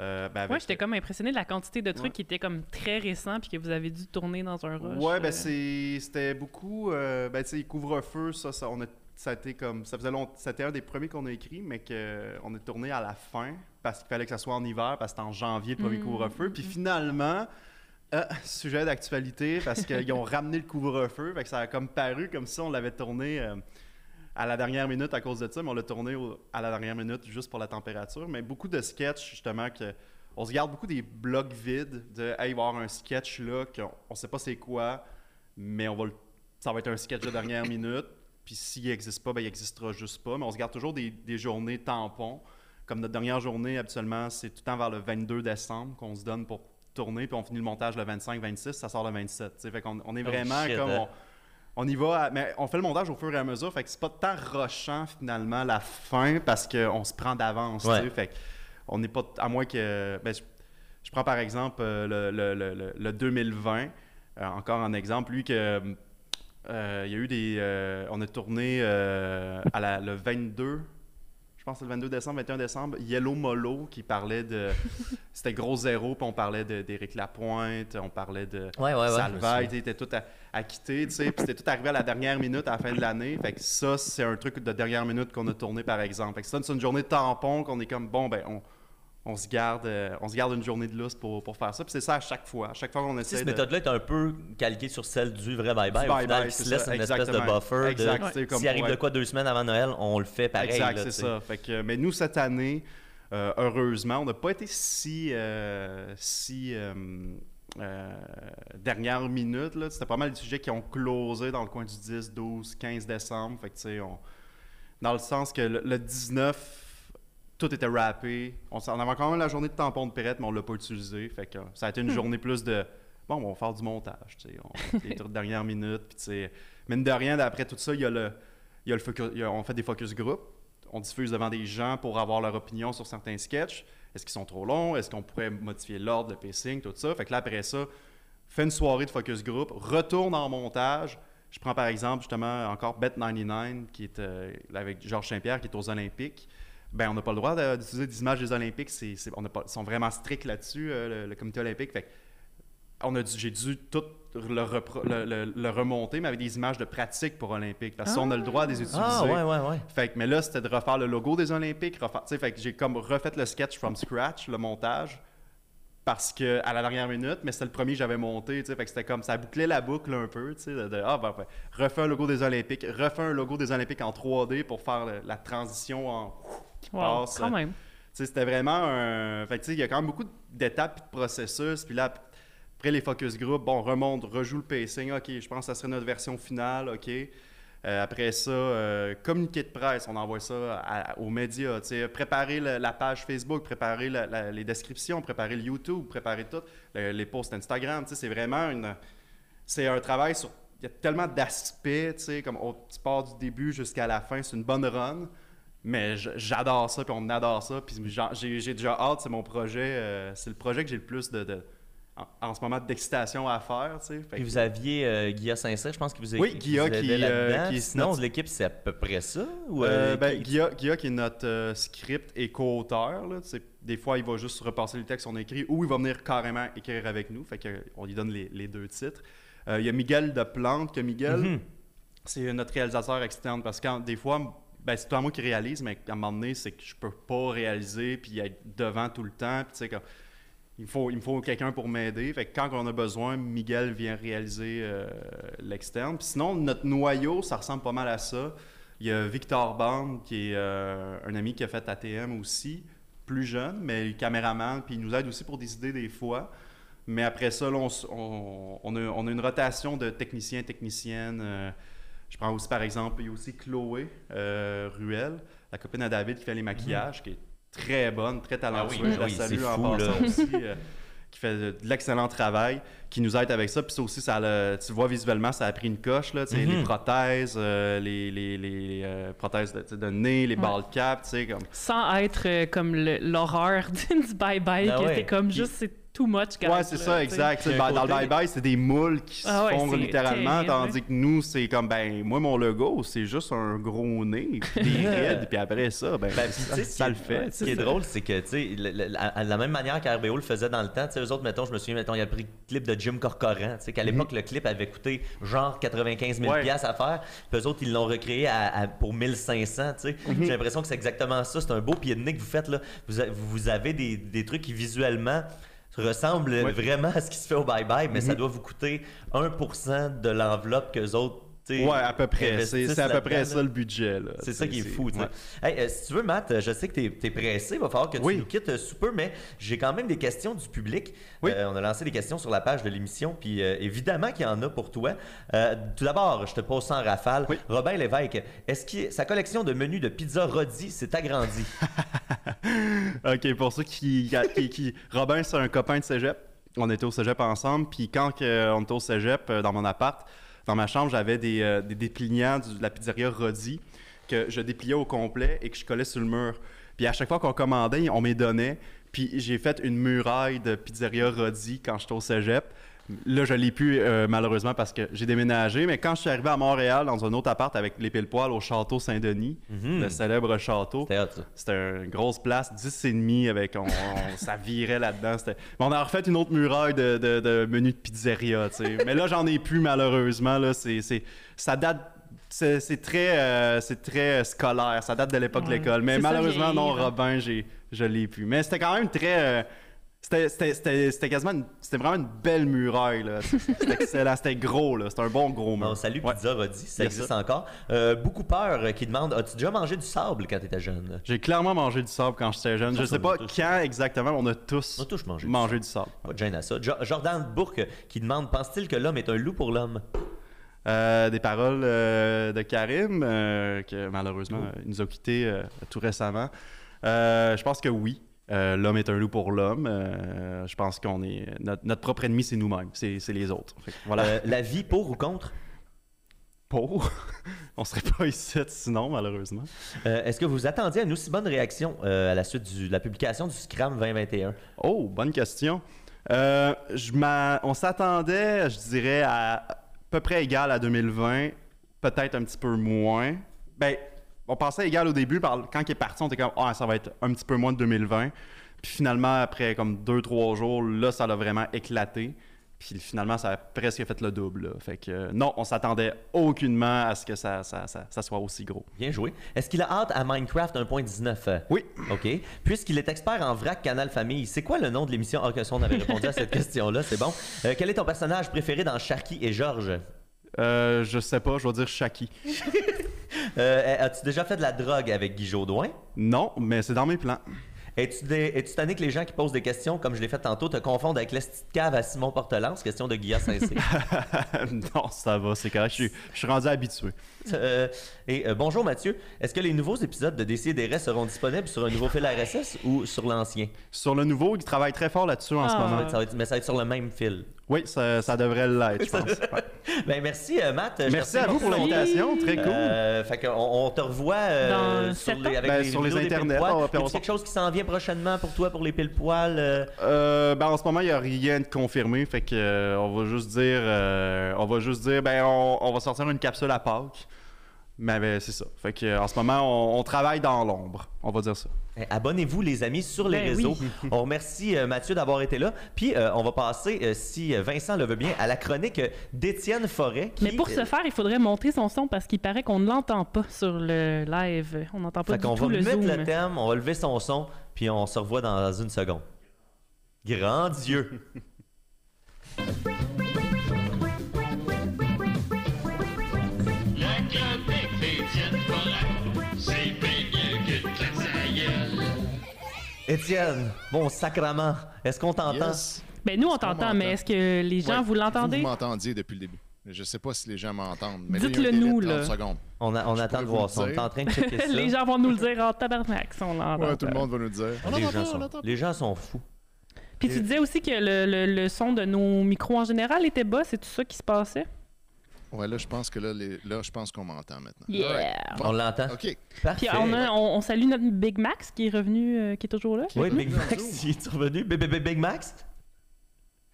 Speaker 4: Euh, ben,
Speaker 3: j'étais comme impressionné de la quantité de trucs
Speaker 4: Ouais.
Speaker 3: qui étaient comme très récents puis que vous avez dû tourner dans un rush.
Speaker 4: Ouais, ben
Speaker 3: euh.
Speaker 4: c'est- c'était beaucoup. ben, tu sais, couvre-feu, ça, ça, on a, ça a été comme. Ça faisait longtemps. C'était un des premiers qu'on a écrit, mais qu'on a tourné à la fin parce qu'il fallait que ça soit en hiver, parce que c'était en janvier le premier
Speaker 3: Mm,
Speaker 4: couvre-feu. Puis finalement, euh, sujet d'actualité, parce qu'ils ont ramené le couvre-feu. Fait que ça a comme paru comme si on l'avait tourné. euh, à la dernière minute à cause de ça, mais on l'a tourné au- à la dernière minute juste pour la température. Mais beaucoup de sketchs, justement, que on se garde beaucoup des blocs vides de Hey, il va y avoir un sketch là, qu'on on sait pas c'est quoi, mais on va le- ça va être un sketch de dernière minute. Puis s'il n'existe pas, ben, il n'existera juste pas. Mais on se garde toujours des, des journées tampons. Comme notre dernière journée, habituellement, c'est tout le temps vers le 22 décembre qu'on se donne pour tourner, puis on finit le montage le 25-26, ça sort le 27. tu sais. Fait qu'on on est
Speaker 2: Oh
Speaker 4: vraiment
Speaker 2: shit,
Speaker 4: comme.
Speaker 2: hein.
Speaker 4: On, on y va, à- mais on fait le montage au fur et à mesure, fait que c'est pas tant rushant finalement la fin parce qu'on se prend d'avance.
Speaker 2: Ouais.
Speaker 4: Fait on n'est pas. À moins que. ben, je, je prends par exemple euh, le, le- le- le- le 2020, euh, encore un exemple, lui que. euh, il y a eu des. euh, on a tourné à la- le 22, je pense que le 22 décembre, 21 décembre, Yellow Molo qui parlait de. C'était gros zéro, puis on parlait d'Éric Lapointe, on parlait de.
Speaker 2: Ouais, ouais, ouais.
Speaker 4: Salvaille,
Speaker 2: souviens.
Speaker 4: était tout quitter, tu sais, puis c'était tout arrivé à la dernière minute à la fin de l'année. Fait que ça, c'est un truc de dernière minute qu'on a tourné, par exemple. Fait que ça, c'est une journée de tampon qu'on est comme, bon, ben, on, on se garde euh, on se garde une journée de lousse pour, pour faire ça. Puis c'est ça à chaque fois. À chaque fois qu'on essaie
Speaker 2: cette
Speaker 4: de...
Speaker 2: méthode-là est un peu calquée sur celle du vrai bye-bye. Qui
Speaker 4: c'est
Speaker 2: se laisse
Speaker 4: ça,
Speaker 2: une espèce de buffer.
Speaker 4: Exact,
Speaker 2: de, S'il arrive de quoi deux semaines avant Noël, on le fait pareil.
Speaker 4: Exact, c'est ça. Fait que, mais nous, cette année, euh, heureusement, on n'a pas été si, euh, si dernière minute. C'était pas mal de sujets qui ont closé dans le coin du 10, 12, 15 décembre. Fait que, on- dans le sens que le, le 19, tout était rappé. On, avait quand même la journée de tampon de Perrette, mais on l'a pas utilisé. Fait que ça a été une journée plus de bon, on va faire du montage. tu sais. On fait des trucs de dernière minute. Puis, tu sais, mine de rien, après tout ça, il y a le, il y a le focus- il y a- on fait des focus group. On diffuse devant des gens pour avoir leur opinion sur certains sketchs. Est-ce qu'ils sont trop longs? Est-ce qu'on pourrait modifier l'ordre, le pacing, tout ça? Fait que là, après ça, fait une soirée de focus group, retourne en montage. Je prends par exemple justement encore Bet99 qui est euh, avec Georges Saint-Pierre qui est aux Olympiques. Ben, on n'a pas le droit d'utiliser des images des Olympiques. C'est, on n'a pas, ils sont vraiment stricts là-dessus, euh, le, le comité olympique. Fait on a dû- j'ai dû tout le, repro- le- le- le remonter, mais avec des images de pratique pour Olympique. Parce on a le droit de les utiliser.
Speaker 2: Ah, ouais, ouais, ouais.
Speaker 4: Fait que, mais là, c'était de refaire le logo des Olympiques. Refaire, fait que j'ai comme refait le sketch from scratch, le montage, parce que à la dernière minute, mais c'était le premier que j'avais monté. tu sais, Fait que c'était comme ça bouclait la boucle un peu. tu sais, De, de, ah, ben, ben, refais un logo des Olympiques, refais un logo des Olympiques en 3D pour faire le- la transition en. Qui
Speaker 3: Wow,
Speaker 4: passe.
Speaker 3: quand même.
Speaker 4: Tu sais, c'était vraiment un. Fait que, tu sais, il y a quand même beaucoup d'étapes et de processus. Puis là, Après les focus group, bon, on remonte, rejoue le pacing. OK, je pense que ça serait notre version finale. OK. Euh, après ça, euh, communiqué de presse, on envoie ça à- aux médias. tu sais, Préparer la page Facebook, préparer la- la- les descriptions, préparer le YouTube, préparer tout, le- les posts Instagram. tu sais, C'est vraiment une. C'est un travail sur. Il y a tellement d'aspects, tu sais, comme on, tu pars du début jusqu'à la fin, c'est une bonne run. Mais j'adore ça, puis on adore ça. Puis j'ai déjà hâte, c'est mon projet. euh, c'est le projet que j'ai le plus de, de- en, en ce moment d'excitation à faire. tu sais. Fait
Speaker 2: Puis
Speaker 4: que-
Speaker 2: vous aviez euh, Guilla Saint-Cyr, je pense, qui vous a
Speaker 4: Oui, Guilla qui, euh, qui est
Speaker 2: Sinon,
Speaker 4: notre-
Speaker 2: l'équipe, c'est à peu près ça? Ou,
Speaker 4: Euh,
Speaker 2: euh,
Speaker 4: ben,
Speaker 2: qui-
Speaker 4: Guilla, Guilla, qui est notre script et co-auteur, là, des fois, il va juste repasser les textes qu'on a écrits ou il va venir carrément écrire avec nous. Fait qu'on lui donne les, les deux titres. Il y a Miguel de Plante, que Miguel,
Speaker 2: Mhm.
Speaker 4: c'est notre réalisateur externe parce que quand- des fois, ben, c'est toi moi qui réalise, mais à un moment donné, c'est que je peux pas réaliser puis être devant tout le temps. Puis, il, faut, il me faut quelqu'un pour m'aider. Fait que quand on a besoin, Miguel vient réaliser euh, l'externe. Sinon, notre noyau, ça ressemble pas mal à ça. Il y a Victor Band, qui est euh, un ami qui a fait ATM aussi, plus jeune, mais caméraman, puis il nous aide aussi pour des idées des fois. Mais après ça, là, on a une rotation de techniciens, techniciennes. euh, je prends aussi, par exemple, il y a aussi Chloé euh, Ruel, la copine à David qui fait les maquillages, qui est très bonne, très talentueuse.
Speaker 2: Ah oui,
Speaker 4: je la
Speaker 2: oui,
Speaker 4: salue en
Speaker 2: fou, là.
Speaker 4: passant aussi. euh, qui fait de, l'excellent travail, qui nous aide avec ça. Puis ça aussi, ça tu vois visuellement, ça a pris une coche. Là, tu sais,
Speaker 2: Mhm.
Speaker 4: Les prothèses, euh, les, les, les, euh, prothèses de, nez, les
Speaker 3: Ouais.
Speaker 4: balles cap, tu sais, comme...
Speaker 3: Sans être euh, comme l'horreur du bye-bye, que
Speaker 2: ouais.
Speaker 3: comme
Speaker 4: Puis-
Speaker 3: juste, c'est too much, guys.
Speaker 4: Ouais, c'est ça, exact. Ben, Dans le bye-bye, c'est des moules qui se
Speaker 3: Ah ouais, c'est
Speaker 4: littéralement,
Speaker 3: terrible,
Speaker 4: tandis que nous, c'est comme, ben, moi, mon logo, c'est juste un gros nez, puis des rides, puis après ça, ben,
Speaker 2: Ben,
Speaker 4: ça, le
Speaker 2: est-
Speaker 4: fait.
Speaker 2: Ce qui est drôle, c'est que, tu sais, la- même manière qu'RBO le faisait dans le temps, tu sais, eux autres, mettons, je me souviens, mettons, il y a pris le clip de Jim Corcoran, tu sais, qu'à l'époque, le clip avait coûté genre 95 000
Speaker 4: Ouais.
Speaker 2: à faire, puis eux autres, ils l'ont recréé à- à- pour 1500, tu sais. J'ai l'impression que c'est exactement ça, c'est un beau pied de nez que vous faites, là. Vous, vous avez des, des trucs qui, visuellement, ressemblent
Speaker 4: Ouais.
Speaker 2: vraiment à ce qui se fait au bye-bye, mais ça doit vous coûter 1% de l'enveloppe qu'eux autres, tu sais,
Speaker 4: Ouais, à peu près. C'est à peu près ça le budget.
Speaker 2: C'est ça qui est fou,
Speaker 4: ouais.
Speaker 2: Hey, euh, si tu veux, Matt, je sais que tu es, pressé. Il va falloir que tu
Speaker 4: Oui.
Speaker 2: nous quittes euh, sous peu, mais j'ai quand même des questions du public.
Speaker 4: Oui.
Speaker 2: Euh, on a lancé des questions sur la page de l'émission, puis euh, évidemment qu'il y en a pour toi. Tout d'abord, je te pose ça en rafale.
Speaker 4: Oui.
Speaker 2: Robin Lévesque, est-ce que sa collection de menus de pizza Rodi s'est agrandie?
Speaker 4: OK, pour ceux qui, qui, qui- Robin, c'est un copain de cégep. On était au cégep ensemble. Puis quand on était au cégep, euh, dans mon appart, dans ma chambre, j'avais des, euh, dépliants de la pizzeria Rodi que je dépliais au complet et que je collais sur le mur. Puis à chaque fois qu'on commandait, on m'y donnait. Puis j'ai fait une muraille de pizzeria Rodi quand j'étais au cégep. Là, je l'ai plus euh, malheureusement parce que j'ai déménagé. Mais quand je suis arrivé à Montréal, dans un autre appart avec les pile-poils au château Saint-Denis,
Speaker 2: Mhm.
Speaker 4: le célèbre château,
Speaker 2: C'était
Speaker 4: une grosse place, 10 et demi, avec on, on- ça virait là-dedans. On a refait une autre muraille de, de, de menus de pizzeria. Mais là, j'en ai plus malheureusement. Là, c'est, c'est- ça date. C'est, c'est très, euh, c'est très euh, scolaire. Ça date de l'époque
Speaker 3: Ouais.
Speaker 4: de l'école. Mais malheureusement, non,
Speaker 3: hein.
Speaker 4: Robin, j'ai, je l'ai plus. Mais c'était quand même très. euh, c'était, quasiment. une- c'était vraiment une belle muraille. Là. C'était gros. Là. C'était un bon gros mur.
Speaker 2: Salut
Speaker 4: Ouais.
Speaker 2: Pizza Rodi, ça existe encore. Euh, beaucoup peur euh, qui demande As-tu déjà mangé du sable quand tu étais jeune?
Speaker 4: J'ai clairement mangé du sable quand j'étais jeune.
Speaker 2: Ça,
Speaker 4: Je sais pas quand exactement, mais on a tous
Speaker 2: On a tous mangé du
Speaker 4: mangé du sable.
Speaker 2: Pas de gêne à ça. Jo- Jordan Bourque qui demande Pense-t-il que l'homme est un loup pour l'homme?
Speaker 4: Euh, des paroles euh, de Karim, que malheureusement il nous a quittés tout récemment. Je pense que oui. Euh, l'homme est un loup pour l'homme. Euh, je pense qu'on est. Notre, notre propre ennemi, c'est nous-mêmes. C'est les autres. Que voilà.
Speaker 2: Euh, La vie pour ou contre?
Speaker 4: Pour? On serait pas ici sinon, malheureusement.
Speaker 2: Est-ce que vous attendiez à une aussi bonne réaction à la suite du- de la publication du Scram 2021
Speaker 4: Oh, bonne question. Je on s'attendait, je dirais, à, à peu près égal à 2020, peut-être un petit peu moins. Ben, on pensait égal au début, par- quand il est parti, on était comme, ah, ça va être un petit peu moins de 2020. Puis finalement, après comme deux, trois jours, là, ça a vraiment éclaté. Puis finalement, ça a presque fait le double. là. Fait que euh, non, on s'attendait aucunement à ce que ça, ça, ça- ça soit aussi gros.
Speaker 2: Bien joué. Est-ce qu'il a hâte à Minecraft 1.19 Euh,
Speaker 4: Oui.
Speaker 2: OK. Puisqu'il est expert en vrac Canal Famille, c'est quoi le nom de l'émission? Ah, que ça, on avait répondu à cette question-là, c'est bon. Euh, quel est ton personnage préféré dans Sharky et Georges?
Speaker 4: Euh, je sais pas, je vais dire Shaki.
Speaker 2: Euh, As-tu déjà fait de la drogue avec Guy Jodoin
Speaker 4: Non, mais c'est dans mes plans.
Speaker 2: Es-tu des- tanné que les gens qui posent des questions, comme je l'ai fait tantôt, te confondent avec la petite cave à Simon Portelance? Question de Guillaume Saint-Cyr.
Speaker 4: non, ça va, c'est correct. Je suis, je suis rendu habitué.
Speaker 2: Euh, et euh, bonjour Mathieu, est-ce que les nouveaux épisodes de Décider seront disponibles sur un nouveau fil RSS ou sur l'ancien?
Speaker 4: Sur le nouveau, il travaille très fort là-dessus en ce
Speaker 3: Ah.
Speaker 4: Moment.
Speaker 2: ça va être- mais ça va être sur le même fil.
Speaker 4: Oui, ça, ça devrait l'être, je pense.
Speaker 2: Ben merci euh, Matt. Je
Speaker 4: Merci à vous pour l'invitation, très cool.
Speaker 2: Euh, fait qu'on on te revoit euh,
Speaker 3: Dans
Speaker 2: sur, les, avec
Speaker 4: Ben,
Speaker 2: les
Speaker 4: sur les internets, on on
Speaker 2: quelque chose qui s'en vient prochainement pour toi pour les pile poils
Speaker 4: Euh, ben, en ce moment, il n'y a rien de confirmé, fait que euh, on va juste dire, euh, on va juste dire, ben, on, on va sortir une capsule à Pâques. Mais ben, c'est ça. Fait que en ce moment, on, on travaille dans l'ombre, on va dire ça.
Speaker 2: Eh, Abonnez-vous, les amis, sur les
Speaker 3: Ben
Speaker 2: réseaux.
Speaker 3: oui.
Speaker 2: on remercie euh, Mathieu d'avoir été là. Puis, euh, on va passer, euh, si Vincent le veut bien, à la chronique d'Étienne Forêt. qui,
Speaker 3: Mais pour ce faire, il faudrait monter son son parce qu'il paraît qu'on ne l'entend pas sur le live. On n'entend pas
Speaker 2: Fait
Speaker 3: du
Speaker 2: qu'on
Speaker 3: tout
Speaker 2: va
Speaker 3: le
Speaker 2: mettre
Speaker 3: zoom.
Speaker 2: le thème, on va lever son son, puis on se revoit dans une seconde. Grand Dieu! Étienne, bon sacrement, est-ce qu'on t'entend?
Speaker 5: Yes.
Speaker 3: Ben nous, on t'entend, mais est-ce que les gens,
Speaker 5: Ouais,
Speaker 3: vous l'entendez?
Speaker 5: Vous m'entendiez depuis le début. Je sais pas si les gens m'entendent. mais là, il y a un
Speaker 3: Dites-le nous,
Speaker 5: 30
Speaker 3: là.
Speaker 5: secondes.
Speaker 2: On, a- on
Speaker 5: Je
Speaker 2: attend de voir
Speaker 5: vous
Speaker 2: ça. On
Speaker 5: le
Speaker 2: est en train de checker ça.
Speaker 3: les gens vont nous le dire en tabarnak si on l'entend.
Speaker 5: Ouais, tout le monde va nous le dire. On
Speaker 2: les, gens sont,
Speaker 5: l'entend pas.
Speaker 2: les gens sont fous.
Speaker 3: Puis tu disais aussi que le, le- le son de nos micros en général était bas, c'est tout ça qui se passait?
Speaker 5: Ouais, là, je pense que là, les- là je pense qu'on m'entend maintenant.
Speaker 3: Yeah!
Speaker 5: Bon.
Speaker 2: On l'entend.
Speaker 5: OK.
Speaker 2: Parfait.
Speaker 3: Puis on, a- on- on salue notre Big Max qui est revenu, euh, qui est toujours là.
Speaker 2: Oui. Big Max, il est revenu. Big, Max?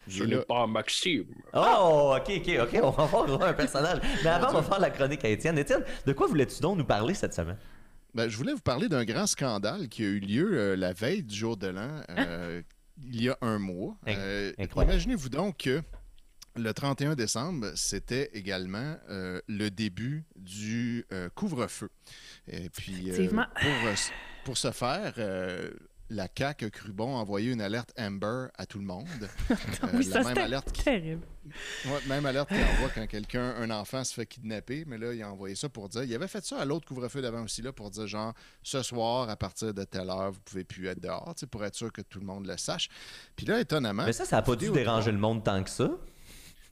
Speaker 6: Je n'ai pas Maxime.
Speaker 2: Oh, ok, ok, ok. On va voir un personnage. Mais avant, on va faire la chronique à Étienne. Étienne, de quoi voulais-tu donc nous parler cette semaine?
Speaker 5: Ben, je voulais vous parler d'un grand scandale qui a eu lieu euh, la veille du jour de l'an, euh, il y a un mois. Euh,
Speaker 2: incroyable.
Speaker 5: Imaginez-vous donc que le 31 décembre, c'était également euh, le début du euh, couvre-feu. Et puis, euh,
Speaker 3: Effectivement.
Speaker 5: pour, euh, pour ce faire, euh, la CAQ a cru bon envoyer une alerte Amber à tout le monde. Euh,
Speaker 3: oui,
Speaker 5: la
Speaker 3: ça
Speaker 5: même alerte qui-
Speaker 3: terrible.
Speaker 5: Ouais, même alerte qu'il envoie quand quelqu'un, un enfant se fait kidnapper, mais là, il a envoyé ça pour dire. Il avait fait ça à l'autre couvre-feu d'avant aussi, là, pour dire genre, ce soir, à partir de telle heure, vous pouvez plus être dehors, pour être sûr que tout le monde le sache. Puis là, étonnamment.
Speaker 2: Mais ça, ça n'a pas dû déranger le monde tant que ça.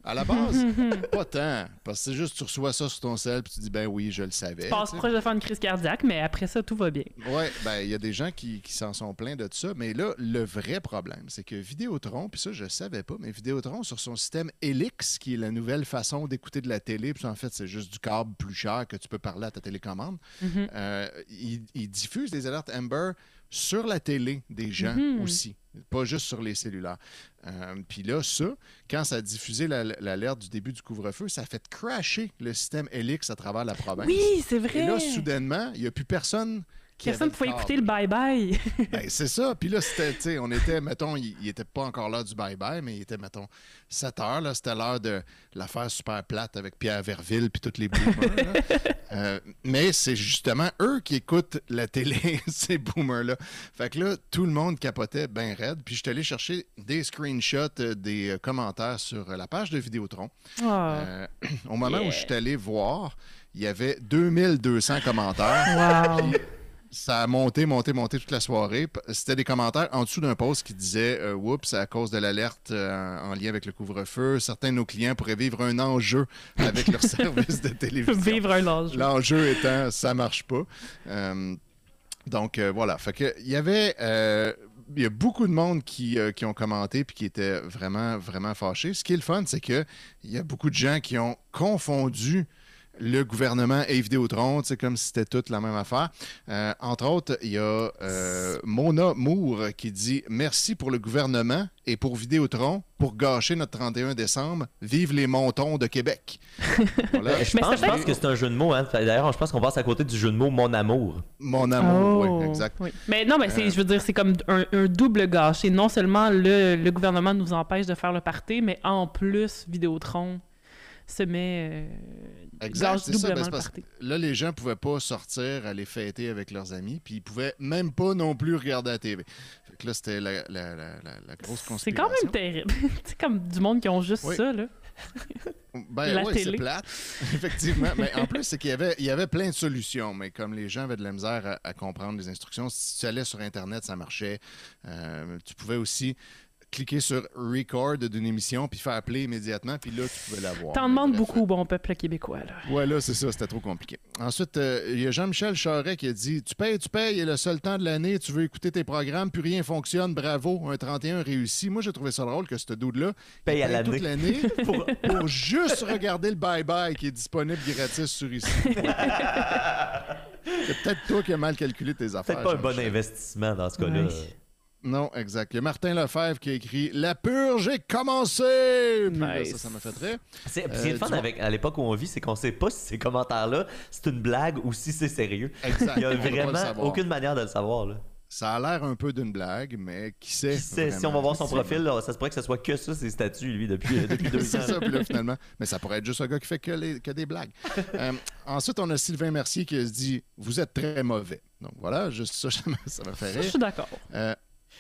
Speaker 5: À la base, pas tant. Parce que c'est juste, tu reçois ça sur ton sel, puis tu dis, ben oui, je le savais.
Speaker 3: Tu passes proche de faire une crise cardiaque, mais après ça, tout va bien.
Speaker 5: Ouais, ben il y a des gens qui, qui s'en sont plaints de ça, mais là, le vrai problème, c'est que Vidéotron, puis ça, je savais pas, mais Vidéotron, sur son système Helix, qui est la nouvelle façon d'écouter de la télé, puis en fait, c'est juste du câble plus cher que tu peux parler à ta télécommande,
Speaker 3: Mhm.
Speaker 5: euh, il, il diffuse des alertes Amber sur la télé des gens
Speaker 3: Mhm.
Speaker 5: aussi, pas juste sur les cellulaires. Euh, puis là, ça, quand ça a diffusé la- l'alerte du début du couvre-feu, ça a fait crasher le système Helix à travers la province.
Speaker 3: Oui, c'est vrai.
Speaker 5: Et là, soudainement, il n'y a plus personne
Speaker 3: Personne ne pouvait écouter le bye-bye.
Speaker 5: Ben, c'est ça. Puis là, c'était, tu sais, on était, mettons, il n'était pas encore l'heure du bye-bye, mais il était, mettons, 7 heures. Là, c'était l'heure de l'affaire super plate avec Pierre Verville puis toutes les boomers. Euh, mais c'est justement eux qui écoutent la télé, ces boomers-là. Fait que là, tout le monde capotait bien raide. Puis je suis allé chercher des screenshots, euh, des euh, commentaires sur euh, la page de Vidéotron.
Speaker 3: Ah.
Speaker 5: Euh, au moment où je suis allé voir, il y avait 2200 commentaires.
Speaker 3: Wow.
Speaker 5: Ça a monté, monté, monté toute la soirée. C'était des commentaires en dessous d'un post qui disait euh, Oups, à cause de l'alerte euh, en lien avec le couvre-feu, certains de nos clients pourraient vivre un enjeu avec leur service de télévision.
Speaker 3: Vivre un âge.
Speaker 5: L'enjeu étant ça marche pas. Euh, donc euh, voilà. Fait que il y avait il y a beaucoup de monde qui, euh, qui ont commenté puis qui étaient vraiment vraiment fâchés. Ce qui est le fun, c'est que il y a beaucoup de gens qui ont confondu le gouvernement et Vidéotron, sais, comme si c'était toute la même affaire. Euh, entre autres, il y a euh, Mona Moore qui dit Merci pour le gouvernement et pour Vidéotron pour gâcher notre 31 décembre. Vive les montons de Québec. Voilà.
Speaker 2: Je
Speaker 3: Mais
Speaker 2: pense,
Speaker 3: ça
Speaker 2: je pense que c'est un jeu de mots. Hein. D'ailleurs, je pense qu'on passe à côté du jeu de mots Mon amour.
Speaker 5: Mon amour,
Speaker 3: Oh.
Speaker 5: oui, exact.
Speaker 3: Oui. Mais non, mais c'est,
Speaker 5: Euh.
Speaker 3: je veux dire, c'est comme un, un double gâché. Non seulement le, le gouvernement nous empêche de faire le party, mais en plus, Vidéotron se met. Euh,
Speaker 5: Exact, c'est ça.
Speaker 3: doublement
Speaker 5: ben, c'est
Speaker 3: le
Speaker 5: parce
Speaker 3: party.
Speaker 5: que là, les gens pouvaient pas sortir, aller fêter avec leurs amis, puis ils pouvaient même pas non plus regarder la TV. Fait que là, c'était la, la- la- la- la grosse conspiration.
Speaker 3: C'est quand même terrible. c'est comme du monde qui ont juste
Speaker 5: Oui.
Speaker 3: ça, là.
Speaker 5: Ben
Speaker 3: La
Speaker 5: ouais, c'est
Speaker 3: télé.
Speaker 5: plate, effectivement. mais en plus, c'est qu'il y avait, il y avait plein de solutions, mais comme les gens avaient de la misère à, à comprendre les instructions, si tu allais sur Internet, ça marchait. Euh, tu pouvais aussi cliquer sur record d'une émission puis faire play immédiatement, puis là, tu pouvais la voir.
Speaker 3: T'en demandes beaucoup au bon peuple québécois, là.
Speaker 5: Ouais, là, c'est ça, c'était trop compliqué. Ensuite, euh, il y a Jean-Michel Charret qui a dit Tu payes, tu payes, et le seul temps de l'année, tu veux écouter tes programmes, plus rien fonctionne, bravo, un 31 réussi. Moi, j'ai trouvé ça drôle que ce dude-là il
Speaker 2: Paye à
Speaker 5: toute
Speaker 2: l'année.
Speaker 5: l'année pour, pour juste regarder le bye-bye qui est disponible gratis sur ici. c'est peut-être toi qui as mal calculé tes affaires.
Speaker 2: Peut-être pas un bon investissement dans ce cas-là.
Speaker 3: Ouais.
Speaker 5: Non, exact. Il y a Martin Lefebvre qui a écrit La purge est commencée là. Ça, ça m'a fait rire.
Speaker 2: C'est
Speaker 5: Euh,
Speaker 2: c'est le fun avec, à l'époque où on vit, c'est qu'on sait pas si ces commentaires-là, c'est une blague ou si c'est sérieux.
Speaker 5: Exact.
Speaker 2: Il y a vraiment aucune manière de le savoir. Là.
Speaker 5: Ça a l'air un peu d'une blague, mais qui sait
Speaker 2: Qui sait, si on va voir son profil, là, ça se pourrait que ce soit que ça, ses statuts, lui, depuis, depuis deux
Speaker 5: C'est
Speaker 2: ans.
Speaker 5: ça, puis là, finalement. Mais ça pourrait être juste un gars qui fait que, les- que des blagues. Euh, ensuite, on a Sylvain Mercier qui se dit Vous êtes très mauvais. Donc voilà, juste ça, ça m'a- fait
Speaker 3: Ça, je
Speaker 5: rire.
Speaker 3: suis d'accord.
Speaker 5: Euh,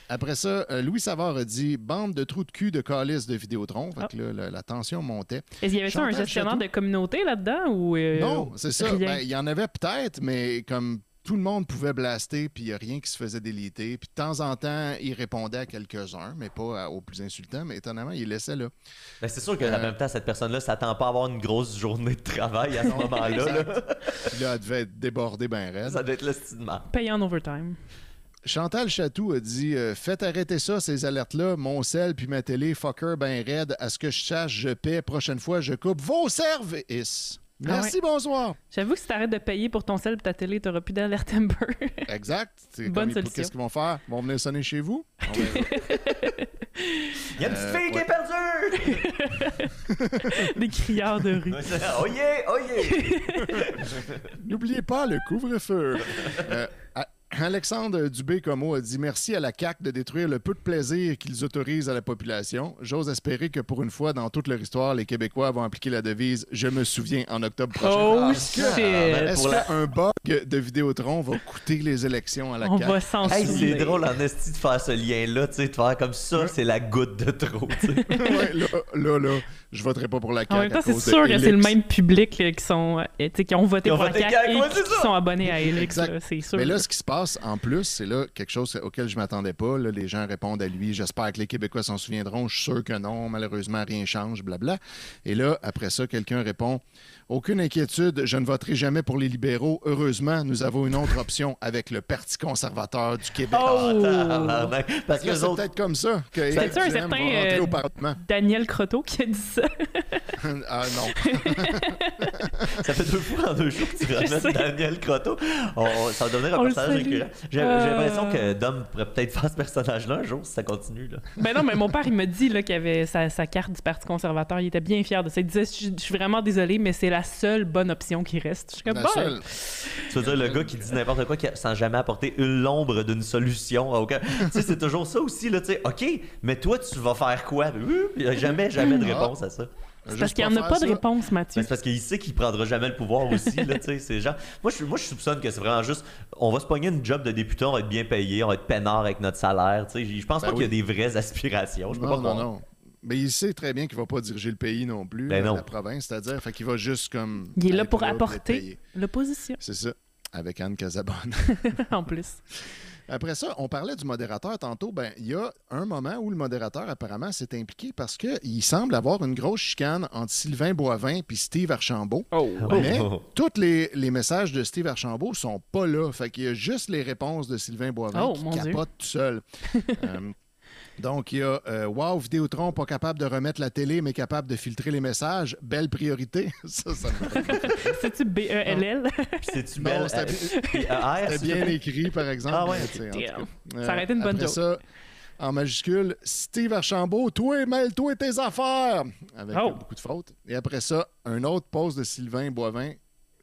Speaker 5: après ça, euh, Louis Savard a dit Bande de trous de cul de calice de Vidéotron. Fait que là, la, la tension montait.
Speaker 3: Est-ce qu'il y avait ça un gestionnaire
Speaker 5: Chateau.
Speaker 3: de communauté là-dedans ou. euh,
Speaker 5: non, c'est ça. Ben, Il y en avait peut-être, mais comme tout le monde pouvait blaster, puis il n'y a rien qui se faisait déliter. Puis de temps en temps, il répondait à quelques-uns, mais pas à- aux plus insultants. Mais étonnamment, il laissait là.
Speaker 2: Ben, c'est sûr qu'en
Speaker 5: Euh,
Speaker 2: même temps, cette personne-là s'attend pas à avoir une grosse journée de travail à ce moment-là. là.
Speaker 5: Puis là, elle devait être débordée ben raide.
Speaker 2: Ça doit être le style de marde.
Speaker 3: Payé en overtime.
Speaker 5: Chantal Chatou a dit euh, Faites arrêter ça, ces alertes-là. Mon sel puis ma télé, fucker ben raide. À ce que je sache, je paie. Prochaine fois, je coupe vos services. Merci, bonsoir.
Speaker 3: J'avoue que si t'arrêtes de payer pour ton sel et ta télé, t'auras plus d'alerte Amber.
Speaker 5: Exact. C'est
Speaker 3: Bonne
Speaker 5: comme
Speaker 3: solution.
Speaker 5: Qu'est-ce qu'ils vont faire Ils vont venir sonner chez vous.
Speaker 2: Il y a une petite
Speaker 5: Euh,
Speaker 2: fille qui est perdue!
Speaker 3: Des criards de rue.
Speaker 2: Oh yeah! Oh yeah!
Speaker 5: N'oubliez pas le couvre-feu. Euh, Alexandre Dubé-Como a dit merci à la CAQ de détruire le peu de plaisir qu'ils autorisent à la population. J'ose espérer que pour une fois dans toute leur histoire, les Québécois vont appliquer la devise Je me souviens en octobre prochain.
Speaker 3: Oh
Speaker 2: shit.
Speaker 3: shit!
Speaker 5: Est-ce
Speaker 2: Pour la-
Speaker 5: qu'un bug de Vidéotron va coûter les élections à la
Speaker 3: On
Speaker 5: CAQ?
Speaker 3: va s'en
Speaker 2: Hey, c'est drôle en esti de faire ce lien-là, tu sais, de faire comme ça, c'est la goutte de trop,
Speaker 5: ouais, là, là, là, je voterai pas pour la CAQ.
Speaker 3: En même temps,
Speaker 5: à
Speaker 3: c'est sûr que c'est le même public là, qui, sont, euh, tu sais, qui ont voté
Speaker 2: Qui ont
Speaker 3: pour
Speaker 2: voté
Speaker 3: la CAQ
Speaker 2: CAQ,
Speaker 3: et
Speaker 2: ouais, c'est
Speaker 3: qui sont abonnés à Elix. C'est sûr.
Speaker 5: Mais là, ce qui se passe en plus, c'est là quelque chose auquel je m'attendais pas. Là, les gens répondent à lui. J'espère que les Québécois s'en souviendront. Je suis sûr que non. Malheureusement, rien change. Blabla. Et là, après ça, quelqu'un répond Aucune inquiétude. Je ne voterai jamais pour les libéraux. Heureusement, nous avons une autre option avec le Parti conservateur du Québec.
Speaker 2: Oh, tabarnak. Parce que
Speaker 5: c'est
Speaker 2: autres,
Speaker 5: peut-être comme ça que Éric
Speaker 3: un certain, euh. Daniel Croteau qui a dit ça.
Speaker 5: ah non.
Speaker 2: ça fait deux fois en deux jours que tu ramènes. Daniel Croteau. On- on- ça va devenir un
Speaker 3: On
Speaker 2: personnage récurrent. J'ai
Speaker 3: Euh.
Speaker 2: l'impression que Dom pourrait peut-être faire ce personnage-là un jour si ça continue. Là.
Speaker 3: Ben non, mais mon père, il m'a dit là, qu'il avait sa, sa carte du Parti conservateur. Il était bien fier de ça. Il disait Je suis- je suis vraiment désolé, mais c'est la seule bonne option qui reste. Je suis comme
Speaker 5: La
Speaker 3: Bon,
Speaker 5: seule.
Speaker 2: Tu veux dire, le gars qui dit n'importe quoi qui- sans jamais apporter une l'ombre d'une solution. à aucun- tu sais, c'est toujours ça aussi, là, tu sais. OK, mais toi, tu vas faire quoi? Il n'y a jamais, jamais de réponse à ça.
Speaker 3: C'est parce qu'il n'y en a pas de
Speaker 5: ça.
Speaker 3: réponse, Mathieu.
Speaker 2: Ben, c'est parce qu'il sait qu'il prendra jamais le pouvoir aussi, là. C'est genre... moi, je, moi, je soupçonne que c'est vraiment juste, on va se pogner une job de député, on va être bien payé, on va être peinard avec notre salaire, tu sais. Je pense
Speaker 5: Ben
Speaker 2: pas qu'il y a des vraies aspirations. Je peux
Speaker 5: Non,
Speaker 2: pas
Speaker 5: non,
Speaker 2: croire.
Speaker 5: non. Mais il sait très bien qu'il va pas diriger le pays non plus,
Speaker 2: Ben
Speaker 5: euh,
Speaker 2: non.
Speaker 5: la province, c'est-à-dire, qu'il va juste comme.
Speaker 3: Il est là pour apporter l'opposition,
Speaker 5: C'est ça, avec Anne Casabonne.
Speaker 3: en plus.
Speaker 5: Après ça, on parlait du modérateur tantôt. Ben, il y a un moment où le modérateur apparemment s'est impliqué parce qu'il semble avoir une grosse chicane entre Sylvain Boivin et Steve Archambault.
Speaker 3: Oh!
Speaker 5: Mais
Speaker 2: Oh.
Speaker 5: tous les, les messages de Steve Archambault sont pas là. Fait qu'il y a juste les réponses de Sylvain Boivin
Speaker 3: Oh,
Speaker 5: qui
Speaker 3: Dieu.
Speaker 5: capote tout seul. Euh, donc, il y a euh, Wow, Vidéotron, pas capable de remettre la télé, mais capable de filtrer les messages. Belle priorité. ça, ça me
Speaker 3: C'est-tu B-E-L-L?
Speaker 2: Puis c'est-tu
Speaker 5: Non,
Speaker 2: belle?
Speaker 5: c'était
Speaker 2: euh, euh, te
Speaker 5: bien écrit, par exemple.
Speaker 2: Ah ouais.
Speaker 3: Ça aurait été une bonne
Speaker 5: après
Speaker 3: joke.
Speaker 5: ça, en majuscule, Steve Archambault, toi, mêle-toi tes affaires. Avec
Speaker 3: Oh.
Speaker 5: euh, beaucoup de fautes. Et après ça, un autre pause de Sylvain Boivin.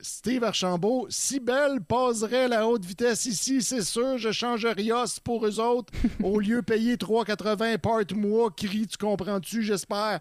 Speaker 5: Steve Archambault, si belle passerait la haute vitesse ici, c'est sûr, je change Rios pour eux autres. Au lieu de payer 3,80 par mois, crie, tu comprends-tu, j'espère?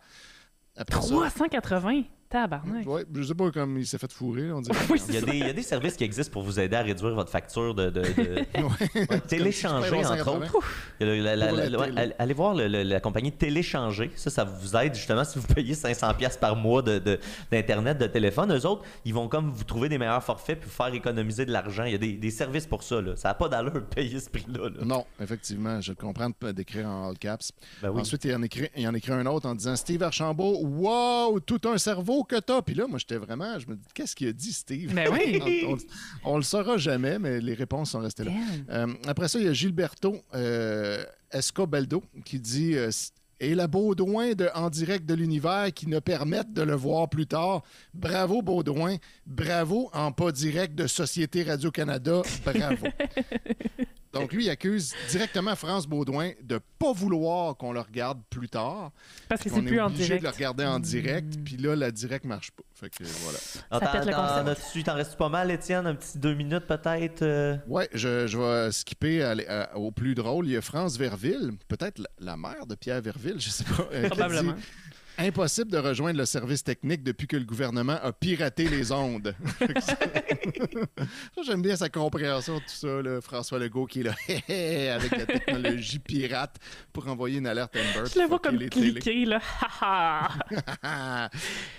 Speaker 5: Après ça,
Speaker 3: 380? Tabarnak.
Speaker 5: Ouais, je sais pas comme il s'est fait fourrer, on dirait.
Speaker 3: Oui,
Speaker 2: Il y, a des, il y a des services qui existent pour vous aider à réduire votre facture de, de- de-
Speaker 5: Ouais.
Speaker 2: téléchanger, entre autres. La- la-
Speaker 5: la
Speaker 2: ouais, allez- voir le- le- la compagnie Téléchanger. Ça, ça vous aide justement si vous payez 500$ piastres par mois de- de- d'Internet, de, téléphone. Eux autres, ils vont comme vous trouver des meilleurs forfaits puis vous faire économiser de l'argent. Il y a des, des services pour ça. Là. Ça n'a pas d'allure de payer ce prix-là. là.
Speaker 5: Non, effectivement, je le comprends d'écrire en all caps.
Speaker 2: Ben oui.
Speaker 5: Ensuite, il en, écrit, il en écrit un autre en disant Steve Archambault, wow, tout un cerveau que t'as. Puis là, moi, j'étais vraiment, je me dis, qu'est-ce qu'il a dit, Steve?
Speaker 3: Ben oui.
Speaker 5: on, on- on le saura jamais, mais les réponses sont restées là. Euh, après ça, il y a Gilberto euh, Escobeldo qui dit euh, Et la Baudouin de En direct de l'univers qui ne permettent de le voir plus tard. Bravo, Baudouin. Bravo, en pas direct de Société Radio-Canada. Bravo. Donc, lui, il accuse directement France Baudouin de pas vouloir qu'on le regarde plus tard.
Speaker 3: Parce que
Speaker 5: qu'on
Speaker 3: c'est plus
Speaker 5: est
Speaker 3: en
Speaker 5: obligé
Speaker 3: direct.
Speaker 5: de le regarder en direct. Puis là, la direct marche pas. Fait que voilà.
Speaker 3: Ça
Speaker 2: t'en- restes pas mal, Étienne? Un petit deux minutes peut-être? euh?
Speaker 5: Ouais, je, je vais skipper à à- au plus drôle. Il y a France Verville, peut-être la, la mère de Pierre Verville, je sais pas. euh,
Speaker 3: Probablement.
Speaker 5: Impossible de rejoindre le service technique depuis que le gouvernement a piraté les ondes. j'aime bien sa compréhension de tout ça. là. François Legault qui est là hé, hé, avec la technologie pirate pour envoyer une alerte Amber.
Speaker 3: Je le vois comme cliquer, là.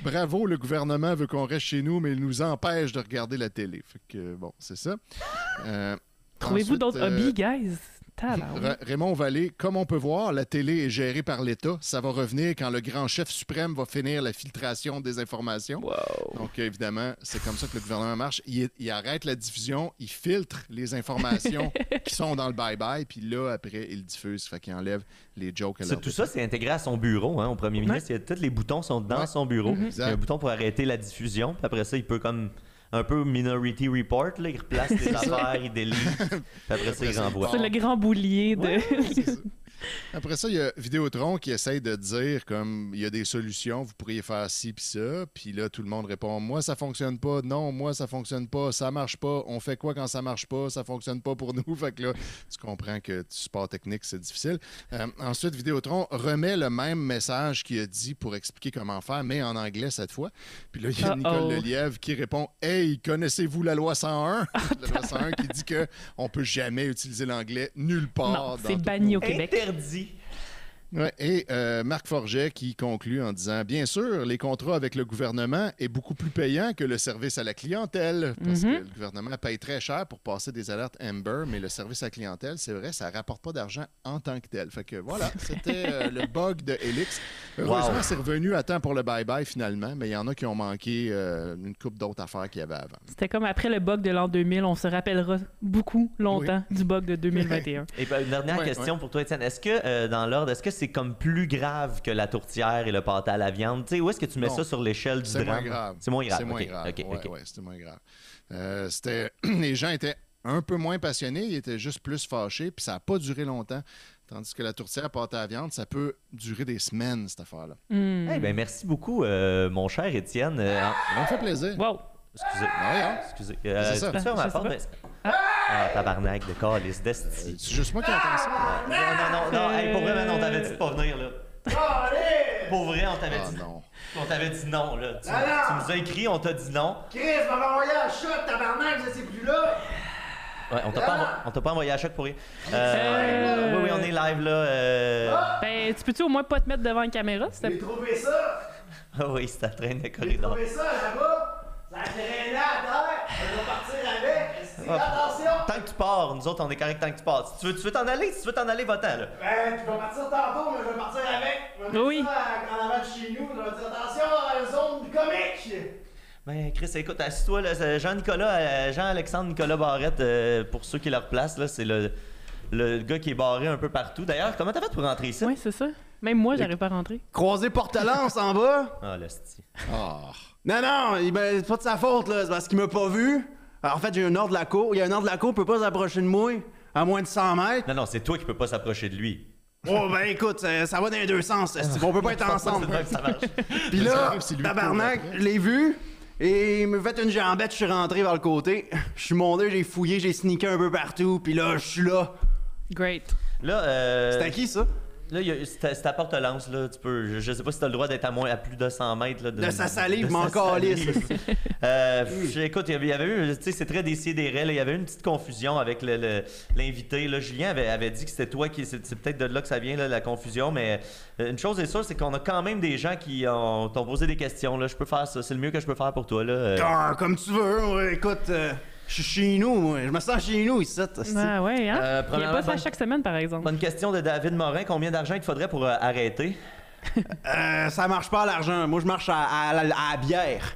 Speaker 5: Bravo, le gouvernement veut qu'on reste chez nous, mais il nous empêche de regarder la télé. Fait que, bon, c'est ça. Euh,
Speaker 3: Trouvez-vous d'autres
Speaker 5: euh,
Speaker 3: hobbies, guys?
Speaker 5: Ra- Raymond Vallée, comme on peut voir, la télé est gérée par l'État. Ça va revenir quand le grand chef suprême va finir la filtration des informations. Donc, euh, évidemment, c'est comme ça que le gouvernement marche. Il, il arrête la diffusion, il filtre les informations qui sont dans le bye-bye, puis là, après, il diffuse. Fait qu'il enlève les jokes à
Speaker 2: Ça,
Speaker 5: leur
Speaker 2: tout ça, c'est intégré à son bureau, hein, au premier ministre. Il y a, tous les boutons sont dans
Speaker 5: Ouais.
Speaker 2: son bureau. Il y a un bouton pour arrêter la diffusion. Puis après ça, il peut comme un peu Minority Report. Là, il replace les affaires, il délite. Puis après ça, il
Speaker 5: ça, il
Speaker 2: renvoie.
Speaker 3: C'est le grand boulier de.
Speaker 5: Après ça, il y a Vidéotron qui essaye de dire comme il y a des solutions, vous pourriez faire ci puis ça, puis là tout le monde répond moi ça fonctionne pas, non moi ça fonctionne pas, ça marche pas, on fait quoi quand ça marche pas, ça fonctionne pas pour nous, fait que là tu comprends que du support technique c'est difficile. Euh, ensuite Vidéotron remet le même message qu'il a dit pour expliquer comment faire, mais en anglais cette fois. Puis là il y a. Nicole Lelièvre qui répond hey connaissez-vous la loi 101 La loi 101 qui dit que on peut jamais utiliser l'anglais nulle part.
Speaker 3: C'est banni au Québec.
Speaker 2: Interdit interdit
Speaker 5: Ouais, et euh, Marc Forget qui conclut en disant Bien sûr, les contrats avec le gouvernement est beaucoup plus payant que le service à la clientèle, parce
Speaker 3: Mhm.
Speaker 5: que le gouvernement paye très cher pour passer des alertes Amber, mais le service à la clientèle, c'est vrai, ça rapporte pas d'argent en tant que tel. Fait que voilà, c'était euh, le bug de Helix. Heureusement,
Speaker 2: Wow.
Speaker 5: c'est revenu à temps pour le bye-bye finalement, mais il y en a qui ont manqué euh, une coupe d'autres affaires qu'il y avait avant.
Speaker 3: C'était comme après le bug de l'an 2000, on se rappellera beaucoup longtemps du bug de 2021.
Speaker 2: Et ben, une dernière
Speaker 5: Ouais,
Speaker 2: question pour toi, Étienne. Est-ce que, euh, dans l'ordre, est-ce que c'est comme plus grave que la tourtière et le pâté à la viande? Tu sais, où est-ce que tu mets
Speaker 5: Non.
Speaker 2: ça sur l'échelle du
Speaker 5: C'est moins
Speaker 2: drame?
Speaker 5: grave.
Speaker 2: C'est moins grave.
Speaker 5: C'est moins grave.
Speaker 2: ok,
Speaker 5: Ouais,
Speaker 2: ok.
Speaker 5: ouais, c'était moins grave. Euh, c'était... Les gens étaient un peu moins passionnés, ils étaient juste plus fâchés, puis ça n'a pas duré longtemps. Tandis que la tourtière pâte à la viande, ça peut durer des semaines, cette affaire-là.
Speaker 3: Hmm.
Speaker 2: Eh ben, merci beaucoup, euh, mon cher Étienne. Euh, en-
Speaker 5: Ça me fait plaisir.
Speaker 3: Wow!
Speaker 2: Excusez.
Speaker 5: Ouais, hein?
Speaker 2: Excusez. Euh,
Speaker 5: C'est ça.
Speaker 3: Je
Speaker 2: ma porte? Ah, tabarnak de calice d'esti.
Speaker 5: C'est juste moi qui entends ça.
Speaker 2: Non, non, non, non. Hey, pour vrai, man, on t'avait dit de pas venir, là. Pour vrai, on t'avait
Speaker 5: Ah
Speaker 2: dit
Speaker 5: non.
Speaker 2: On t'avait dit non, là. Tu,
Speaker 7: Ah, non.
Speaker 2: tu nous as écrit, on t'a dit non.
Speaker 7: Chris, m'avait envoyé un shot, tabarnak, je sais plus là.
Speaker 2: Ouais, on t'a pas,
Speaker 7: Ah.
Speaker 2: envo- on t'a pas envoyé à choc pour rien. Euh,
Speaker 3: Euh.
Speaker 2: Oui, oui, on est live, là. euh,
Speaker 3: Ben, tu peux-tu au moins pas te mettre devant une caméra?
Speaker 7: J'ai trouvé ça.
Speaker 2: Ah oui, c'est à traîne de
Speaker 7: J'ai
Speaker 2: corridor.
Speaker 7: trouvé ça là-bas. Ça a traîné à terre. Je vais partir avec. Esti,
Speaker 2: Ah.
Speaker 7: Attention.
Speaker 2: Tant que tu pars, nous autres, on est correct tant que tu pars. Si tu veux, tu veux t'en aller, si tu veux t'en aller, va-t'en, là.
Speaker 7: Ben, tu vas partir tantôt, mais je vais partir avec. Je vais mettre
Speaker 3: Oui.
Speaker 7: ça en avant de chez nous. Je vais dire attention à la zone comique.
Speaker 2: Ben, Chris, écoute, assis-toi, là. Jean-Nicolas, euh, Jean-Alexandre Nicolas Barrette, euh, pour ceux qui leur placent, là, c'est le, le gars qui est barré un peu partout. D'ailleurs, comment t'as fait pour rentrer ici?
Speaker 3: Oui, c'est ça. Même moi, j'arrive pas à rentrer.
Speaker 8: Croisé Portelance en bas?
Speaker 2: Ah, l'hostie.
Speaker 5: Ah.
Speaker 8: Non, non, il- ben, c'est pas de sa faute, là. C'est parce qu'il m'a pas vu. Alors, en fait, j'ai un ordre de la cour. Il y a un ordre de la cour, il peut pas s'approcher de moi à moins de 100 mètres.
Speaker 2: Non, non, c'est toi qui peux pas s'approcher de lui.
Speaker 8: Oh, ben écoute, ça, ça va dans les deux sens. On peut pas être ensemble.
Speaker 2: Ça marche.
Speaker 8: Puis là, tabarnak, je l'ai vu. Et il m'a fait une jambette, je suis rentré vers le côté. Je suis monté, j'ai fouillé, j'ai sneaké un peu partout. Puis là, je suis là.
Speaker 3: Great.
Speaker 2: Là, euh,
Speaker 8: C'était à qui, ça?
Speaker 2: Là, c'est ta- porte-lance, là. Tu peux, je, je sais pas si tu as le droit d'être à, moins, à plus de 100 mètres. Là,
Speaker 4: De sa salive,
Speaker 2: de sa salive. Euh, f- Écoute, il y avait, il y avait eu, tu sais, c'est très décidéré. Il y avait eu une petite confusion avec l'invité. là. Julien avait, avait dit que c'était toi qui. C'est peut-être de là que ça vient, là, la confusion. Mais euh, une chose est sûre, c'est qu'on a quand même des gens qui ont- t'ont posé des questions. Là. Je peux faire ça. C'est le mieux que je peux faire pour toi. Là. Euh,
Speaker 4: Ah, comme tu veux. écoute, euh, je suis chez nous, moi. Je me sens chez nous ici.
Speaker 3: Ah ouais, hein?
Speaker 2: Euh,
Speaker 3: Il n'y a pas ça
Speaker 2: bonne-
Speaker 3: chaque semaine, par exemple.
Speaker 2: Bonne question de David Morin. Combien d'argent il te faudrait pour euh, arrêter?
Speaker 4: Euh, ça marche pas à l'argent. Moi, je marche à, à la- à la bière.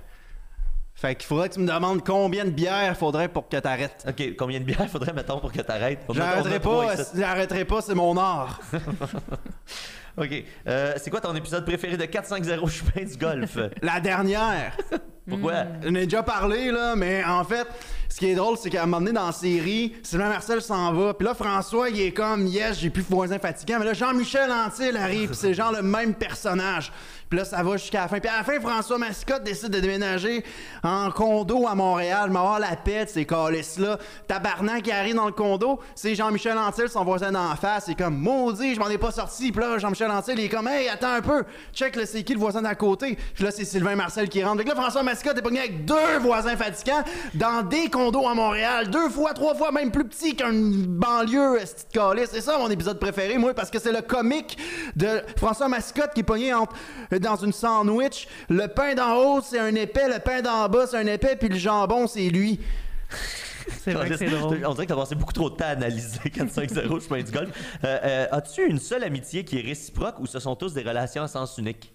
Speaker 4: Fait qu'il faudrait que tu me demandes combien de bière faudrait pour que t'arrêtes.
Speaker 2: OK, combien de bières il faudrait, mettons, pour que t'arrêtes?
Speaker 4: J'arrêterai pas, j'arrêterai pas, c'est mon art.
Speaker 2: OK. Euh, c'est quoi ton épisode préféré de 4-5-0 Chupin du golf?
Speaker 4: La dernière.
Speaker 2: Pourquoi?
Speaker 4: J'en ai déjà parlé, là, mais en fait, ce qui est drôle, c'est qu'à un moment donné, dans la série, Sylvain Marcel s'en va. Puis là, François, il est comme, yes, j'ai plus voisin fatigant. Mais là, Jean-Michel Antil arrive, c'est genre le même personnage. Puis là, ça va jusqu'à la fin. Puis à la fin, François Mascotte décide de déménager en condo à Montréal. M'avoir la de ces calices-là. Tabarnak qui arrive dans le condo, c'est Jean-Michel Antil, son voisin d'en face. C'est comme, maudit, je m'en ai pas sorti. Puis là, Jean-Michel Antil, il est comme, hey, attends un peu. Check, là, c'est qui le voisin d'à côté? Puis là, c'est Sylvain Marcel qui rentre. Que là, François Mascotte est pogné avec deux voisins fatigants dans des condos à Montréal. Deux fois, trois fois, même plus petit qu'une banlieue, cette calice. C'est ça mon épisode préféré, moi, parce que c'est le comique de François Mascotte qui est pogné entre- dans une sandwich. Le pain d'en haut, c'est un épais. Le pain d'en bas, c'est un épais. Puis le jambon, c'est lui.
Speaker 3: C'est vrai que c'est drôle.
Speaker 2: On dirait que t'as passé beaucoup trop de temps à analyser 4-5-0 Chupin du golf. Euh, euh, As-tu une seule amitié qui est réciproque ou ce sont tous des relations à sens unique?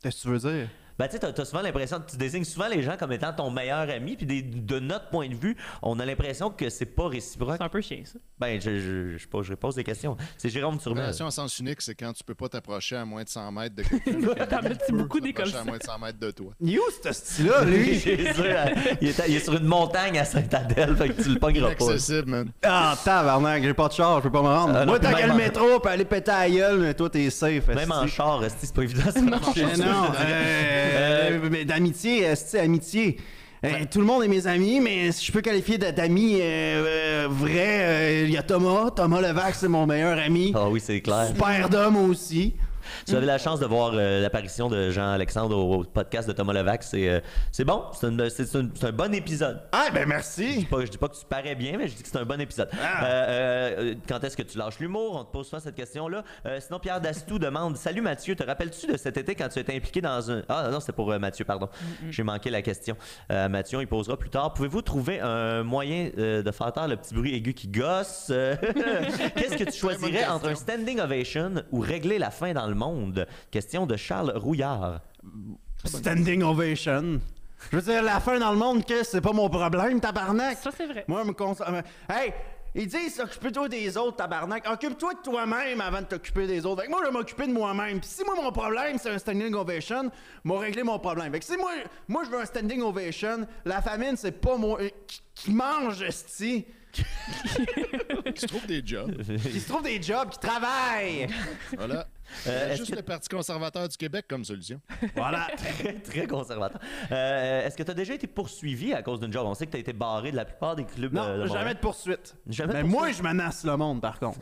Speaker 4: Qu'est-ce que tu veux dire?
Speaker 2: Ben, tu sais, t'as- t'as souvent l'impression, tu désignes souvent les gens comme étant ton meilleur ami, puis des- de notre point de vue, on a l'impression que c'est pas réciproque.
Speaker 3: C'est un peu chiant, ça.
Speaker 2: Ben, je, je, je, pose- je pose des questions. C'est Jérôme Turmel.
Speaker 5: Relation à sens unique, c'est quand tu peux pas t'approcher à moins de 100 mètres de quelqu'un.
Speaker 3: T'en mets-tu beaucoup
Speaker 5: des à moins de 100 mètres de toi.
Speaker 4: You, ce style-là, lui?
Speaker 2: Euh, il, est, à- il est sur une montagne à Saint-Adèle, fait que tu le pogneras pas.
Speaker 5: Inaccessible, man.
Speaker 4: Ah, tabarnak, j'ai pas de char, je peux pas me rendre.
Speaker 2: Ah, non,
Speaker 4: Moi, t'as qu'à le métro, puis aller péter à la gueule, mais toi, t'es safe.
Speaker 2: Même en char, c'est pas évident.
Speaker 4: Eh non, euh, mais d'amitié, esti, amitié? Euh, tout le monde est mes amis, mais si je peux qualifier d'amis euh, euh, euh, il y a Thomas. Thomas Levac, c'est mon meilleur ami.
Speaker 2: Ah oui, c'est clair.
Speaker 4: Père d'homme aussi.
Speaker 2: Tu avais la chance de voir euh, l'apparition de Jean-Alexandre au, au podcast de Thomas Levac. C'est euh, c'est bon, c'est un bon épisode.
Speaker 4: Ah, ben
Speaker 2: Je dis,
Speaker 4: merci.
Speaker 2: pas, je dis pas que tu parais bien, mais je dis que c'est un bon épisode.
Speaker 4: Ah.
Speaker 2: Euh, euh, quand est-ce que tu lâches l'humour? On te pose souvent cette question-là. Euh, sinon, Pierre Dastou demande Salut Mathieu, te rappelles-tu de cet été quand tu étais impliqué dans un. Ah non, c'est pour euh, Mathieu, pardon. J'ai manqué la question. Euh, Mathieu, il posera plus tard. Pouvez-vous trouver un moyen euh, de faire taire le petit bruit aigu qui gosse? Qu'est-ce que tu choisirais entre un standing ovation ou régler la faim dans le monde Question de Charles Rouillard.
Speaker 4: Standing ovation. Je veux dire, la fin dans le monde, que c'est pas mon problème, tabarnak.
Speaker 3: Ça, c'est vrai.
Speaker 4: Moi, je me concentre. Hey! Ils disent occupe-toi des autres, tabarnak. Occupe-toi de toi-même avant de t'occuper des autres. Fait que moi, je vais m'occuper de moi-même. Puis si moi, mon problème, c'est un standing ovation, m'a réglé mon problème. Fait que si moi, moi, je veux un standing ovation, la famine, c'est pas moi. Qui, qui mange, esti.
Speaker 5: Qui se trouve des jobs.
Speaker 4: Qui se trouve des jobs, qui travaillent.
Speaker 5: Voilà.
Speaker 2: Euh,
Speaker 5: juste
Speaker 2: que-
Speaker 5: le Parti conservateur du Québec comme solution.
Speaker 4: Voilà.
Speaker 2: très, très conservateur. Euh, Est-ce que tu as déjà été poursuivi à cause d'une job? On sait que tu as été barré de la plupart des clubs.
Speaker 4: Non,
Speaker 2: euh, de
Speaker 4: jamais
Speaker 2: Montréal.
Speaker 4: de poursuite.
Speaker 2: Jamais de
Speaker 4: Mais
Speaker 2: poursuite.
Speaker 4: moi, je menace le monde, par contre.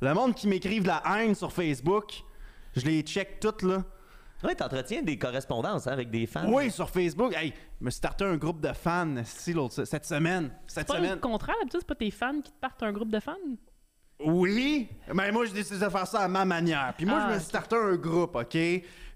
Speaker 4: Le monde qui m'écrive de la haine sur Facebook, je les check toutes, là.
Speaker 2: Oui, tu entretiens des correspondances hein, avec des fans.
Speaker 4: Oui, sur Facebook. Hey, je me suis starté un groupe de fans si, l'autre- cette semaine. Cette
Speaker 3: C'est pas
Speaker 4: semaine.
Speaker 3: le contraire, d'habitude, c'est pas tes fans qui te partent un groupe de fans?
Speaker 4: Oui, mais moi, j'ai décidé de faire ça à ma manière. Puis moi,
Speaker 3: Ah,
Speaker 4: je me
Speaker 3: ok.
Speaker 4: suis starté un groupe, OK?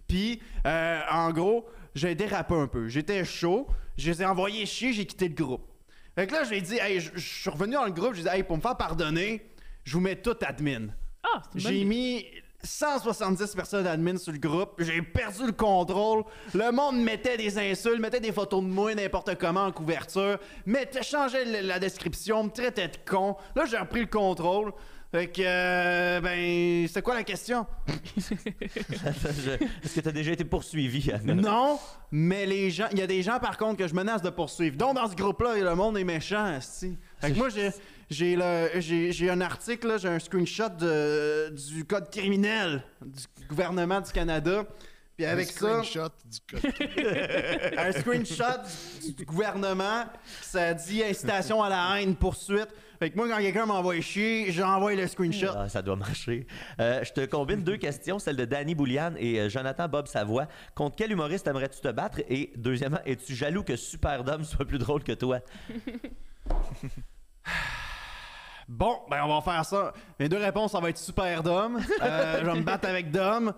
Speaker 4: Puis, euh, en gros, j'ai dérapé un peu. J'étais chaud, je les ai envoyés chier, j'ai quitté le groupe. Fait que là, j'ai dit, hey, je je suis revenu dans le groupe, j'ai dit, hey, pour me faire pardonner, je vous mets tout admin.
Speaker 3: Ah, c'est une bonne
Speaker 4: J'ai
Speaker 3: idée.
Speaker 4: mis 170 personnes admin sur le groupe. J'ai perdu le contrôle. Le monde mettait des insultes, mettait des photos de moi n'importe comment en couverture, mettait, changeait la description, me traitait de con. Là, j'ai repris le contrôle. Fait que, euh, ben, c'est quoi la question?
Speaker 2: Est-ce que tu as déjà été poursuivi? Anna?
Speaker 4: Non, mais les gens, il y a des gens par contre que je menace de poursuivre. Donc dans ce groupe-là, le monde est méchant, esti. Fait que moi j'ai j'ai le j'ai j'ai un article là, j'ai un screenshot de- du code criminel du gouvernement du Canada. Puis avec
Speaker 5: Un
Speaker 4: ça,
Speaker 5: screenshot du code.
Speaker 4: un screenshot du, du gouvernement, ça dit incitation à la haine, poursuite. Fait que moi, quand quelqu'un m'envoie chier, j'envoie le screenshot.
Speaker 2: Ah, ça doit marcher. Euh, je te combine deux questions, celle de Danny Boulian et euh, Jonathan Bob Savoie. Contre quel humoriste aimerais-tu te battre? Et deuxièmement, es-tu jaloux que Superdome soit plus drôle que toi?
Speaker 4: Bon, ben on va faire ça. Mes deux réponses, ça va être super Dom. Euh, je vais me battre avec Dom.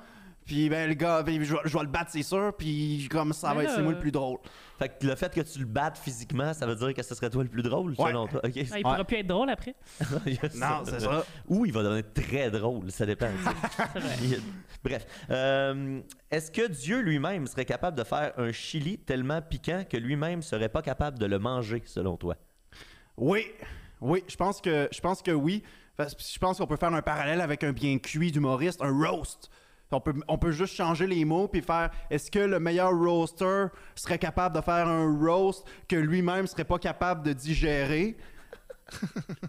Speaker 4: Puis ben le gars, ben, je, vais, je vais le battre, c'est sûr. Puis comme ça
Speaker 3: Mais
Speaker 4: va être,
Speaker 3: là,
Speaker 4: c'est moi le plus drôle.
Speaker 2: Fait que le fait que tu le battes physiquement, ça veut dire que ce serait toi le plus drôle,
Speaker 4: Ouais.
Speaker 2: selon toi? OK.
Speaker 3: Ah, il pourra plus être drôle après.
Speaker 2: Il y a
Speaker 4: Non, c'est ça.
Speaker 2: Ou il va devenir très drôle, ça dépend. tu sais.
Speaker 3: C'est vrai.
Speaker 2: Il- Bref. Euh, Est-ce que Dieu lui-même serait capable de faire un chili tellement piquant que lui-même serait pas capable de le manger, selon toi?
Speaker 4: Oui, oui, je pense que je pense que oui. Je pense qu'on peut faire un parallèle avec un bien cuit d'humoriste, un roast. On peut, on peut juste changer les mots puis faire est-ce que le meilleur roaster serait capable de faire un roast que lui-même serait pas capable de digérer?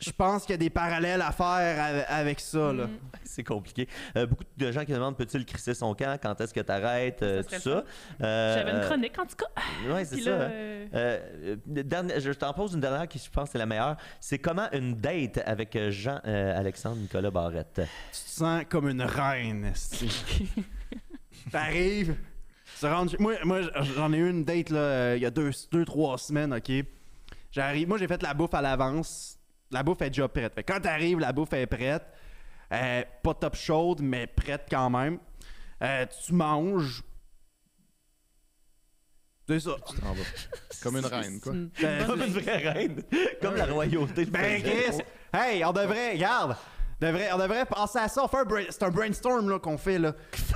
Speaker 4: Je pense qu'il y a des parallèles à faire ave- avec ça là.
Speaker 2: C'est compliqué. Euh, beaucoup de gens qui demandent peux-tu le crisser son camp? Quand est-ce que tu arrêtes
Speaker 3: Ça
Speaker 2: Tout ça. Euh,
Speaker 3: J'avais une
Speaker 2: euh,
Speaker 3: chronique, en tout cas.
Speaker 2: Ouais, c'est ça.
Speaker 3: là,
Speaker 2: hein.
Speaker 3: euh,
Speaker 2: Euh, euh, dernière- je t'en pose une dernière qui, je pense, c'est la meilleure. C'est comment une date avec euh, Jean-Alexandre Nicolas Barrette?
Speaker 4: Tu te sens comme une reine. T'arrives, tu rentres Moi, moi j'en ai eu une date là, euh, il y a deux, deux, trois semaines, ok? J'arrive, moi j'ai fait la bouffe à l'avance. La bouffe est déjà prête. Fait que quand t'arrives, la bouffe est prête. Euh, pas top chaude, mais prête quand même. Euh, tu manges. C'est ça.
Speaker 5: Tu t'en vas. Comme une reine, quoi.
Speaker 3: une-
Speaker 4: Ben,
Speaker 2: Comme une vraie reine. Comme la royauté.
Speaker 4: Ben. Chris! Hey, on devrait, regarde! Devrait- on devrait penser à ça. On fait un brain- c'est un brainstorm là, qu'on fait. Là.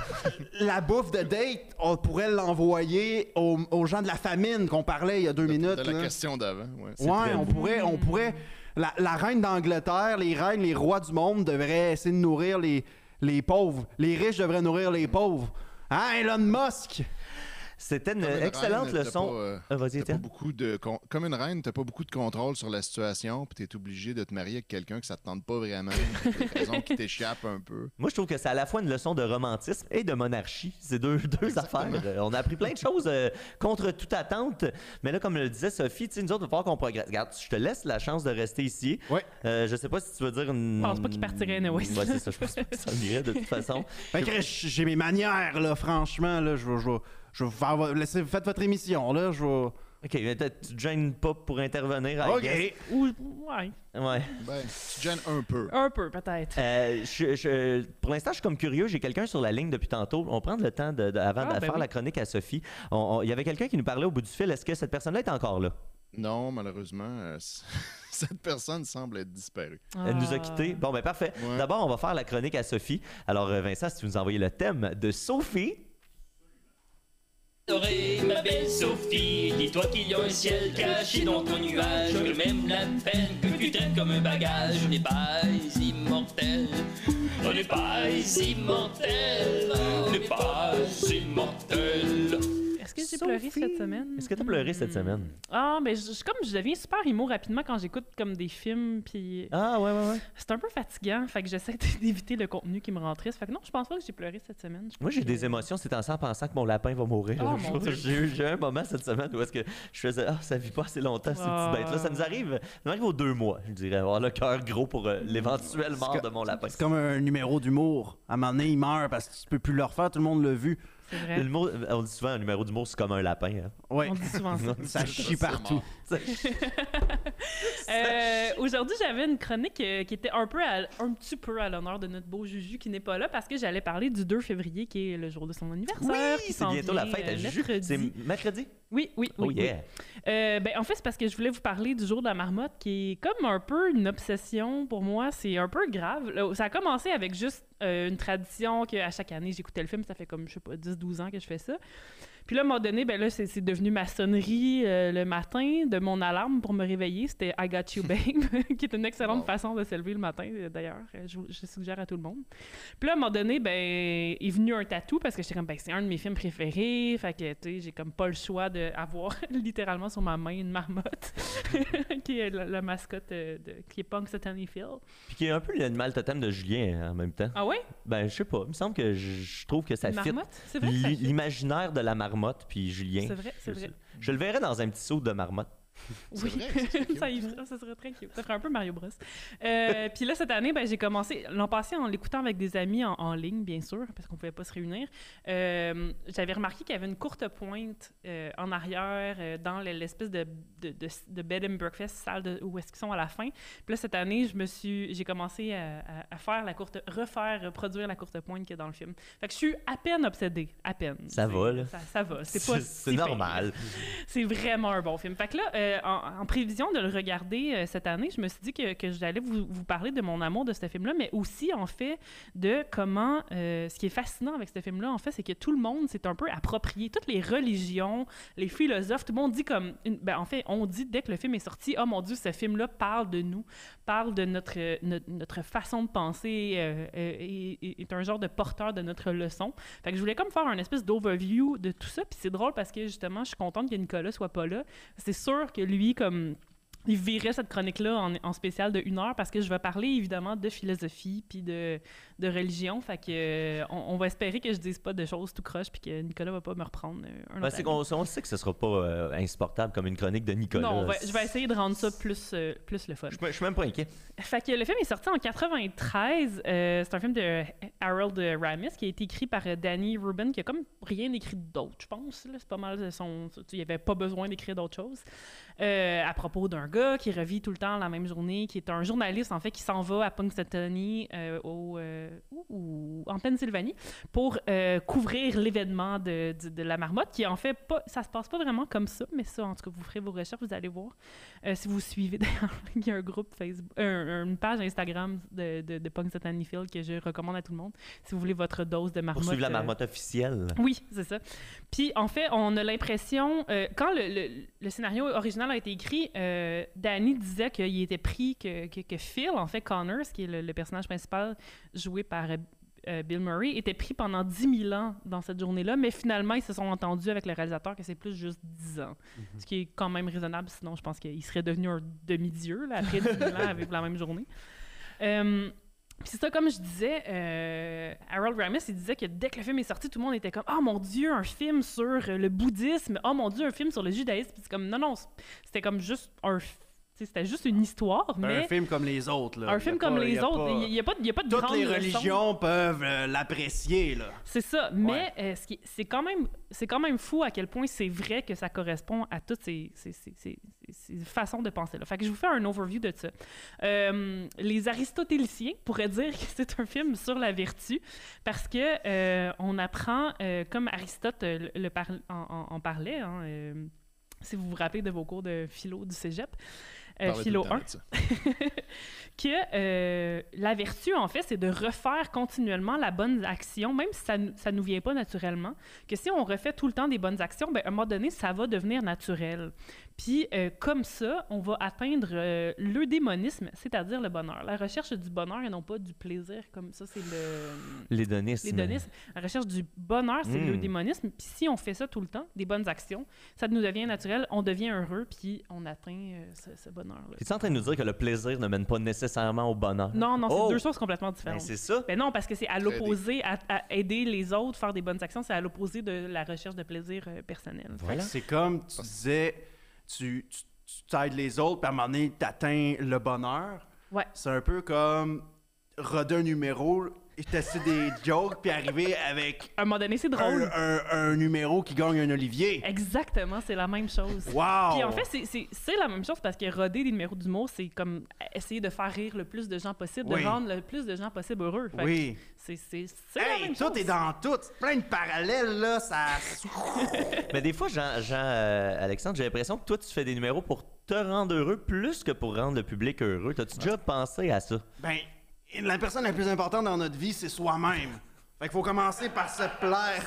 Speaker 4: la bouffe de date, on pourrait l'envoyer aux, aux gens de la famine qu'on parlait il y a deux minutes.
Speaker 5: De la
Speaker 4: là.
Speaker 5: question d'avant, ouais.
Speaker 4: Ouais, on pourrait, on pourrait. La, la reine d'Angleterre, les reines, les rois du monde devraient essayer de nourrir les, les pauvres. Les riches devraient nourrir les pauvres. Hein, Elon Musk?
Speaker 2: C'était une excellente
Speaker 5: reine,
Speaker 2: leçon.
Speaker 5: pas, euh,
Speaker 2: Ah, Vas-y,
Speaker 5: pas
Speaker 2: Étienne.
Speaker 5: beaucoup de con- Comme une reine, t'as pas beaucoup de contrôle sur la situation, puis t'es obligé de te marier avec quelqu'un que ça te tente pas vraiment. T'as des raisons qui t'échappent un peu.
Speaker 2: Moi, je trouve que c'est à la fois une leçon de romantisme et de monarchie. C'est deux, deux affaires. Euh, On a appris plein de choses euh, contre toute attente. Mais là, comme le disait Sophie, tu sais, nous autres, il va falloir qu'on progresse. Regarde, je te laisse la chance de rester ici.
Speaker 4: Ouais.
Speaker 2: Euh, je sais pas si tu veux dire une.
Speaker 3: Je pense pas qu'il partirait anyway.
Speaker 2: Ouais, c'est ça. Je pense pas que ça irait de toute façon.
Speaker 4: J'ai mes manières, là, franchement, là, je vais, je vais, faire, laissez, faites votre émission, là, je vais...
Speaker 2: OK, mais tu te gênes pas pour intervenir. I guess?
Speaker 3: Ou, ouais,
Speaker 2: Ouais.
Speaker 5: Ben, tu te gênes un peu.
Speaker 3: un peu peut-être.
Speaker 2: Euh, je- je- pour l'instant, je suis comme curieux. J'ai quelqu'un sur la ligne depuis tantôt. On prend le temps de, de- avant
Speaker 3: Ah,
Speaker 2: de
Speaker 3: ben
Speaker 2: faire
Speaker 3: oui.
Speaker 2: la chronique à Sophie. Il y avait quelqu'un qui nous parlait au bout du fil. Est-ce que cette personne-là est encore là?
Speaker 5: Non, malheureusement, euh, cette personne semble être disparue.
Speaker 2: Elle nous a
Speaker 3: Ah.
Speaker 2: quittés. Bon, ben parfait.
Speaker 5: Ouais.
Speaker 2: D'abord, on va faire la chronique à Sophie. Alors, euh, Vincent, si tu nous envoyais le thème de Sophie.
Speaker 9: Ma belle Sophie, dis-toi qu'il y a un ciel caché dans ton nuage, que même la peine que tu traites comme un bagage, on n'est pas immortel, on n'est pas immortel, on n'est pas immortel.
Speaker 3: Est-ce que j'ai pleuré cette semaine?
Speaker 2: Est-ce que tu as pleuré cette
Speaker 3: Hmm.
Speaker 2: semaine?
Speaker 3: Ah, mais je, je- comme je deviens super emo rapidement quand j'écoute comme des films, puis
Speaker 2: Ah, ouais, ouais, ouais.
Speaker 3: c'est un peu fatigant. Fait que j'essaie d'éviter le contenu qui me rend triste. Fait que non, je pense pas que j'ai pleuré cette semaine. Je
Speaker 2: Moi, j'ai des émotions, c'est en pensant que mon lapin va mourir.
Speaker 3: Oh,
Speaker 2: là.
Speaker 3: mon Dieu.
Speaker 2: J'ai eu j'ai eu un moment cette semaine où est-ce que je faisais Ah, ça vit pas assez longtemps, ces
Speaker 3: Ah.
Speaker 2: petites bêtes-là. Ça nous arrive, ça nous arrive aux deux mois, je dirais. Avoir le cœur gros pour euh, l'éventuelle mort de mon lapin.
Speaker 4: C'est comme un numéro d'humour. À un moment donné, il meurt parce que tu peux plus le refaire, tout le monde l'a vu.
Speaker 3: Vrai.
Speaker 2: Le mot- on dit souvent un numéro d'humour, c'est comme un lapin. hein.
Speaker 4: Ouais.
Speaker 3: On dit souvent ça.
Speaker 4: Ça chie partout.
Speaker 3: Euh, Aujourd'hui, j'avais une chronique euh, qui était un peu à- un petit peu à l'honneur de notre beau Juju qui n'est pas là parce que j'allais parler du 2 février qui est le jour de son anniversaire.
Speaker 2: Oui, c'est bientôt la fête à
Speaker 3: euh,
Speaker 2: Juju. C'est mercredi?
Speaker 3: Oui, oui, oui.
Speaker 2: Oh yeah!
Speaker 3: oui. Euh, ben, en fait, c'est parce que je voulais vous parler du jour de la marmotte qui est comme un peu une obsession pour moi. C'est un peu grave. Ça a commencé avec juste euh, une tradition qu'à chaque année, j'écoutais le film. Ça fait comme, je sais pas, 10-12 ans que je fais ça. Puis là, à un moment donné, ben là, c'est devenu ma sonnerie euh, le matin de mon alarme pour me réveiller. C'était I Got You Babe, qui est une excellente
Speaker 5: Wow.
Speaker 3: façon de se lever le matin, euh, d'ailleurs. Euh, Je, je suggère à tout le monde. Puis là, à un moment donné, ben, est venu un tatou parce que j'étais comme, ben, c'est un de mes films préférés. Fait que, tu sais, j'ai comme pas le choix d'avoir littéralement sur ma main une marmotte, qui est la, la mascotte euh, de, qui est Punxsutawney Phil.
Speaker 2: Puis qui est un peu l'animal totem de Julien hein, en même temps.
Speaker 3: Ah ouais?
Speaker 2: Ben, je sais pas. Il me semble que je, je trouve que ça fit? l'imaginaire de la marmotte puis Julien.
Speaker 3: C'est vrai, c'est
Speaker 2: Je,
Speaker 3: vrai.
Speaker 2: je le verrais dans un petit saut de marmotte.
Speaker 3: Oui,
Speaker 5: vrai, ça
Speaker 3: y ferait- ça serait très cute. Ça ferait un peu Mario Bros. Euh, puis là, cette année, ben, j'ai commencé, l'an passé, en l'écoutant avec des amis en, en ligne, bien sûr, parce qu'on pouvait pas se réunir, euh, j'avais remarqué qu'il y avait une courte pointe euh, en arrière, euh, dans le- l'espèce de, de, de, de bed and breakfast, salle de- où est-ce qu'ils sont à la fin. Puis là, cette année, je me suis, j'ai commencé à, à- à faire la courte, refaire, reproduire la courte pointe qu'il y a dans le film. Fait que je suis à peine obsédée, à peine.
Speaker 2: Ça va, là.
Speaker 3: Ça, ça va. C'est pas
Speaker 2: C'est
Speaker 3: si pire.
Speaker 2: normal.
Speaker 3: C'est vraiment un bon film. Fait que là, euh, en, prévision de le regarder euh, cette année, je me suis dit que, j'allais vous, parler de mon amour de ce film-là, mais aussi, en fait, de comment... euh, ce qui est fascinant avec ce film-là, en fait, c'est que tout le monde s'est un peu approprié. Toutes les religions, les philosophes, tout le monde dit comme... ben, en fait, on dit dès que le film est sorti, « Oh mon Dieu, ce film-là parle de nous, parle de notre, euh, notre, façon de penser, euh, euh, et- est un genre de porteur de notre leçon. » Fait je voulais comme faire un espèce d'overview de tout ça. Puis c'est drôle parce que justement, je suis contente que Nicolas soit pas là. C'est sûr que lui, comme. Il virait cette chronique-là en, en spécial de une heure parce que je vais parler évidemment de philosophie puis de, de religion. Fait que euh, on, on va espérer que je dise pas de choses tout croche puis que Nicolas va pas me reprendre euh, un
Speaker 2: Ben, qu'on on sait que ce sera pas euh, insupportable comme une chronique de Nicolas.
Speaker 3: Non, va- je vais essayer de rendre ça plus, euh, plus le fun.
Speaker 2: Je, je suis même pas inquiet.
Speaker 3: Fait le film est sorti en 93. Euh, c'est un film de Harold Ramis qui a été écrit par euh, Danny Rubin, qui a comme rien écrit d'autre, je pense. C'est pas mal son. Il avait pas besoin d'écrire d'autres choses. Euh, à propos d'un gars qui revit tout le temps la même journée, qui est un journaliste en fait qui s'en va à Punxsutawney euh, ou- en Pennsylvanie pour couvrir l'événement de, la marmotte qui en fait pas ça se passe pas vraiment comme ça mais ça en tout cas vous ferez vos recherches vous allez voir si vous suivez d'ailleurs il y a un groupe Facebook un- une page Instagram de, de, de Phil que je recommande à tout le monde si vous voulez votre dose de marmotte
Speaker 2: Pour suivre la
Speaker 3: euh,
Speaker 2: marmotte officielle.
Speaker 3: oui, c'est ça. Puis en fait, on a l'impression, euh, quand le, le- le scénario original a été écrit, euh, Danny disait qu'il était pris, que, que, que Phil, en fait, Connors, qui est le, le personnage principal joué par euh, Bill Murray, était pris pendant 10 000 ans dans cette journée-là, mais finalement, ils se sont entendus avec le réalisateur que c'est plus juste 10 ans. Ce qui est quand même raisonnable, sinon je pense qu'il serait devenu un demi-dieu là, après 10 000 ans avec la même journée. Euh, puis c'est ça, comme je disais, euh, Harold Ramis, il disait que dès que le film est sorti, tout le monde était comme « Oh mon Dieu, un film sur le bouddhisme! Oh mon Dieu, un film sur le judaïsme! » Puis c'est comme « Non, non, c'était comme juste un... f- tu sais, C'était juste une histoire, mais...
Speaker 8: Un film comme les autres. Là.
Speaker 3: Un
Speaker 8: Y
Speaker 3: film
Speaker 8: pas-
Speaker 3: comme
Speaker 8: y
Speaker 3: les
Speaker 8: a
Speaker 3: autres,
Speaker 8: pas-
Speaker 3: il n'y a, pas de- y pas
Speaker 8: Toutes
Speaker 3: grande
Speaker 8: les
Speaker 3: leçon.
Speaker 8: religions peuvent euh, l'apprécier. là.
Speaker 3: C'est ça. Mais euh, c'est quand même quand même fou à quel point c'est vrai que ça correspond à toutes ces, ces, ces- ces- façons de penser là. Fait que je vous fais un overview de ça. Euh, les aristotéliciens pourraient dire que c'est un film sur la vertu parce que euh, on apprend euh, comme Aristote le, par- en, en- en parlait. hein, si vous vous rappelez de vos cours de philo du cégep, euh, philo
Speaker 5: tout le
Speaker 3: 1
Speaker 5: temps de ça.
Speaker 3: que euh, la vertu, en fait, c'est de refaire continuellement la bonne action, même si ça ne nous vient pas naturellement. Que si on refait tout le temps des bonnes actions, ben, à un moment donné, ça va devenir naturel. Puis, euh, comme ça, on va atteindre euh, l'eudémonisme, c'est-à-dire le bonheur. La recherche du bonheur et non pas du plaisir, comme ça, c'est le...
Speaker 2: L'hédonisme.
Speaker 3: L'hédonisme. La recherche du bonheur, c'est
Speaker 2: Mm.
Speaker 3: l'eudémonisme. Puis si on fait ça tout le temps, des bonnes actions, ça nous devient naturel, on devient heureux, puis on atteint euh, ce, ce bonheur-là.
Speaker 2: Es-tu en train de nous dire que le plaisir ne mène pas nécessairement au bonheur?
Speaker 3: Non, non, c'est
Speaker 2: Oh!
Speaker 3: deux choses complètement
Speaker 2: Ben,
Speaker 3: différentes.
Speaker 2: c'est ça.
Speaker 3: Ben non, parce que c'est à l'opposé, à, à aider les autres, faire des bonnes actions, c'est à l'opposé de la recherche de plaisir euh, personnel.
Speaker 2: Voilà.
Speaker 8: C'est comme tu disais, tu, tu, tu t'aides les autres, puis à un moment donné, t'atteins le bonheur.
Speaker 3: Ouais.
Speaker 8: C'est un peu comme roder un numéro, et tester des jokes, puis arriver avec
Speaker 3: À un moment donné, c'est drôle.
Speaker 8: un- un numéro qui gagne un Olivier.
Speaker 3: Exactement, c'est la même chose.
Speaker 8: Wow!
Speaker 3: Puis en fait, c'est- la même chose parce que roder des numéros d'humour, c'est comme essayer de faire rire le plus de gens possible,
Speaker 8: Oui.
Speaker 3: de rendre le plus de gens possible heureux. Fait
Speaker 8: oui.
Speaker 3: C'est c'est- c'est la
Speaker 8: Hey,
Speaker 3: même
Speaker 8: tout
Speaker 3: chose.
Speaker 8: est dans tout. Plein de parallèles, là. Ça...
Speaker 2: Mais des fois, Jean, Jean, euh, Alexandre, j'ai l'impression que toi, tu fais des numéros pour te rendre heureux plus que pour rendre le public heureux. T'as-tu déjà pensé à ça?
Speaker 8: Ben, la personne la plus importante dans notre vie, c'est soi-même. Fait qu'il faut commencer par se plaire.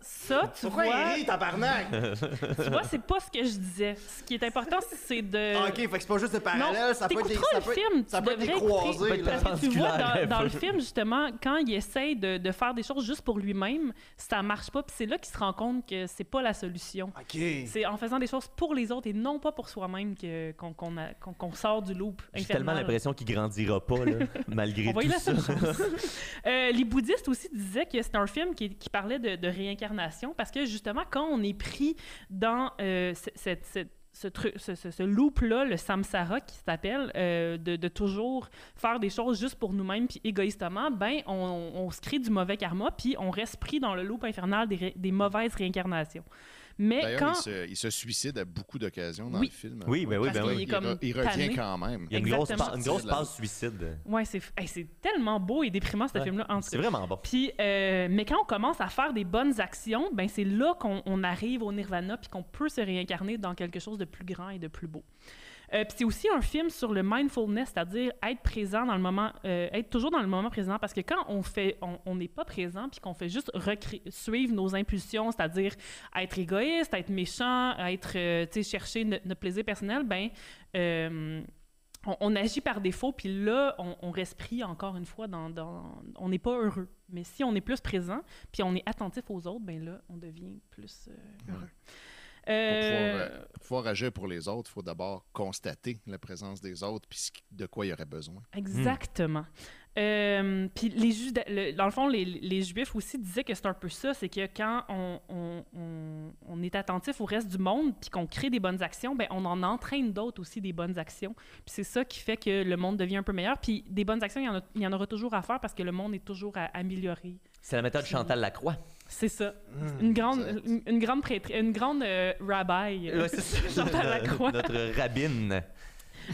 Speaker 3: Ça, tu
Speaker 8: Pourquoi
Speaker 3: vois,
Speaker 8: il rit, tabarnak?
Speaker 3: tu vois, c'est pas ce que je disais. Ce qui est important, c'est de...
Speaker 8: Ah, ok, fait que c'est pas juste des parallèles, ça peut être des, ça
Speaker 3: le
Speaker 8: peut être-
Speaker 3: film,
Speaker 8: ça peut être des
Speaker 3: devrais
Speaker 8: croisés.
Speaker 3: écouter.
Speaker 8: là.
Speaker 3: Parce que tu vois, dans, le film, justement, quand il essaye de, de faire des choses juste pour lui-même, ça marche pas. Puis c'est là qu'il se rend compte que c'est pas la solution.
Speaker 8: Ok.
Speaker 3: C'est en faisant des choses pour les autres et non pas pour soi-même que- qu'on sort du loop
Speaker 2: J'ai tellement l'impression qu'il grandira pas, là, malgré
Speaker 3: On va y
Speaker 2: tout ça.
Speaker 3: Euh, les bouddhistes aussi disaient que c'était un film qui, qui parlait de, de réincarnation parce que justement, quand on est pris dans euh, ce- truc, ce, loop-là, le samsara qui s'appelle, euh, de, toujours faire des choses juste pour nous-mêmes puis égoïstement, ben on, on se crée du mauvais karma puis on reste pris dans le loop infernal des mauvaises réincarnations. Mais quand...
Speaker 5: il, se, il se suicide à beaucoup d'occasions dans
Speaker 3: Oui.
Speaker 5: le film.
Speaker 2: Oui, ben oui, ben oui.
Speaker 5: il, re- il revient
Speaker 3: tanné.
Speaker 5: quand même.
Speaker 2: Il y a une grosse,
Speaker 3: Exactement.
Speaker 2: une grosse passe suicide.
Speaker 3: Ouais, c'est hey, tellement beau et déprimant, ce
Speaker 2: Ouais.
Speaker 3: film-là.
Speaker 2: C'est vraiment bon.
Speaker 3: Puis, euh, mais quand on commence à faire des bonnes actions, ben c'est là qu'on on arrive au nirvana puis qu'on peut se réincarner dans quelque chose de plus grand et de plus beau. Euh, puis c'est aussi un film sur le mindfulness, c'est-à-dire être présent dans le moment, euh, être toujours dans le moment présent, parce que quand on fait, on n'est pas présent puis qu'on fait juste suivre nos impulsions, c'est-à-dire être égoïste, être méchant, être, euh, tu sais, chercher no- notre plaisir personnel, ben euh, on, on agit par défaut, puis là, on, on reste pris encore une fois dans, dans- on n'est pas heureux. Mais si on est plus présent, puis on est attentif aux autres, ben là, on devient plus heureux. Euh,
Speaker 5: pouvoir, euh, pour pouvoir agir pour les autres, il faut d'abord constater la présence des autres puis de quoi il y aurait besoin.
Speaker 3: Exactement. Euh, puis les Juda- le- dans le fond, les, les Juifs aussi disaient que c'est un peu ça, c'est que quand on, on- on- on est attentif au reste du monde, puis qu'on crée des bonnes actions, ben on en entraîne d'autres aussi des bonnes actions. Puis c'est ça qui fait que le monde devient un peu meilleur. Puis des bonnes actions, il y en, a- il y en aura toujours à faire parce que le monde est toujours à améliorer.
Speaker 2: C'est la méthode Chantal Lacroix.
Speaker 3: C'est ça. Une grande,
Speaker 5: exact.
Speaker 3: une, une grande prêtre, une grande euh, rabbi. euh,
Speaker 2: Ouais, c'est ça. Notre rabbine.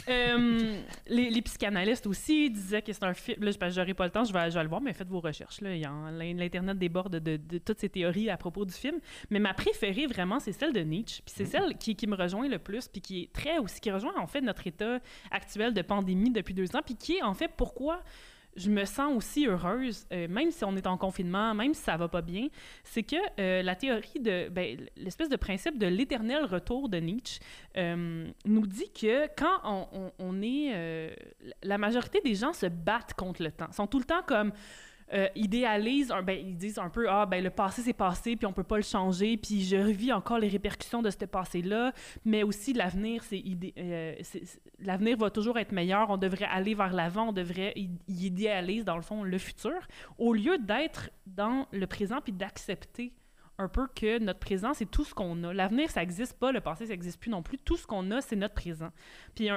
Speaker 3: Euh, les, les psychanalystes aussi disaient que c'est un film. Là, je n'aurai pas le temps, je vais, je vais le voir, mais faites vos recherches. L'Internet déborde de, de toutes ces théories à propos du film. Mais ma préférée, vraiment, c'est celle de Nietzsche. Puis c'est celle qui, qui me rejoint le plus, puis qui est très aussi, qui rejoint en fait notre état actuel de pandémie depuis deux ans, puis qui est en fait pourquoi je me sens aussi heureuse, euh, même si on est en confinement, même si ça va pas bien, c'est que euh, la théorie de, ben, l'espèce de principe de l'éternel retour de Nietzsche euh, nous dit que quand on, est, la majorité des gens se battent contre le temps, sont tout le temps comme euh, idéalisent, ben, ils disent un peu ah ben le passé c'est passé puis on peut pas le changer puis je revis encore les répercussions de ce passé là, mais aussi l'avenir euh, c'est- l'avenir va toujours être meilleur, on devrait aller vers l'avant, on devrait i- y idéaliser dans le fond le futur au lieu d'être dans le présent puis d'accepter un peu que notre présent, c'est tout ce qu'on a. L'avenir, ça n'existe pas, le passé, ça n'existe plus non plus. Tout ce qu'on a, c'est notre présent. Puis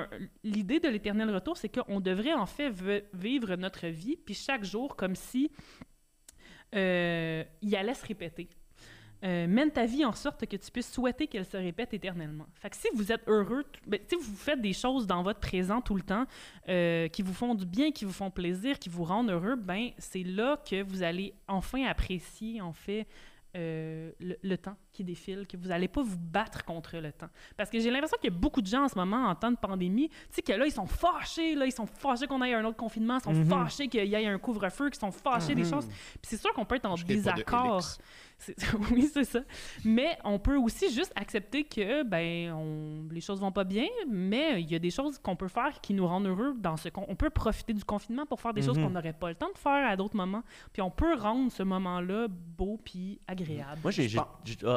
Speaker 3: l'idée de l'éternel retour, c'est qu'on devrait en fait vivre notre vie, puis chaque jour, comme si euh, il allait se répéter. Euh, mène ta vie en sorte que tu puisses souhaiter qu'elle se répète éternellement. Fait que si vous êtes heureux, ben, si vous faites des choses dans votre présent tout le temps euh, qui vous font du bien, qui vous font plaisir, qui vous rendent heureux, ben c'est là que vous allez enfin apprécier en fait euh, le, le temps qui défile, que vous n'allez pas vous battre contre le temps. Parce que j'ai l'impression qu'il y a beaucoup de gens en ce moment, en temps de pandémie, tu sais, que là, ils sont fâchés, là, ils sont fâchés qu'on ait un autre confinement, ils sont
Speaker 2: Mhm.
Speaker 3: fâchés qu'il y ait un couvre-feu, qu'ils sont fâchés des choses. Puis c'est sûr qu'on peut être en désaccord. Oui, c'est ça. Mais on peut aussi juste accepter que ben on, les choses vont pas bien, mais il y a des choses qu'on peut faire qui nous rendent heureux dans ce qu'on on peut profiter du confinement pour faire des choses
Speaker 2: Mhm.
Speaker 3: qu'on n'aurait pas le temps de faire à d'autres moments. Puis on peut rendre ce moment-là beau puis agréable.
Speaker 2: Moi, j'ai. ah,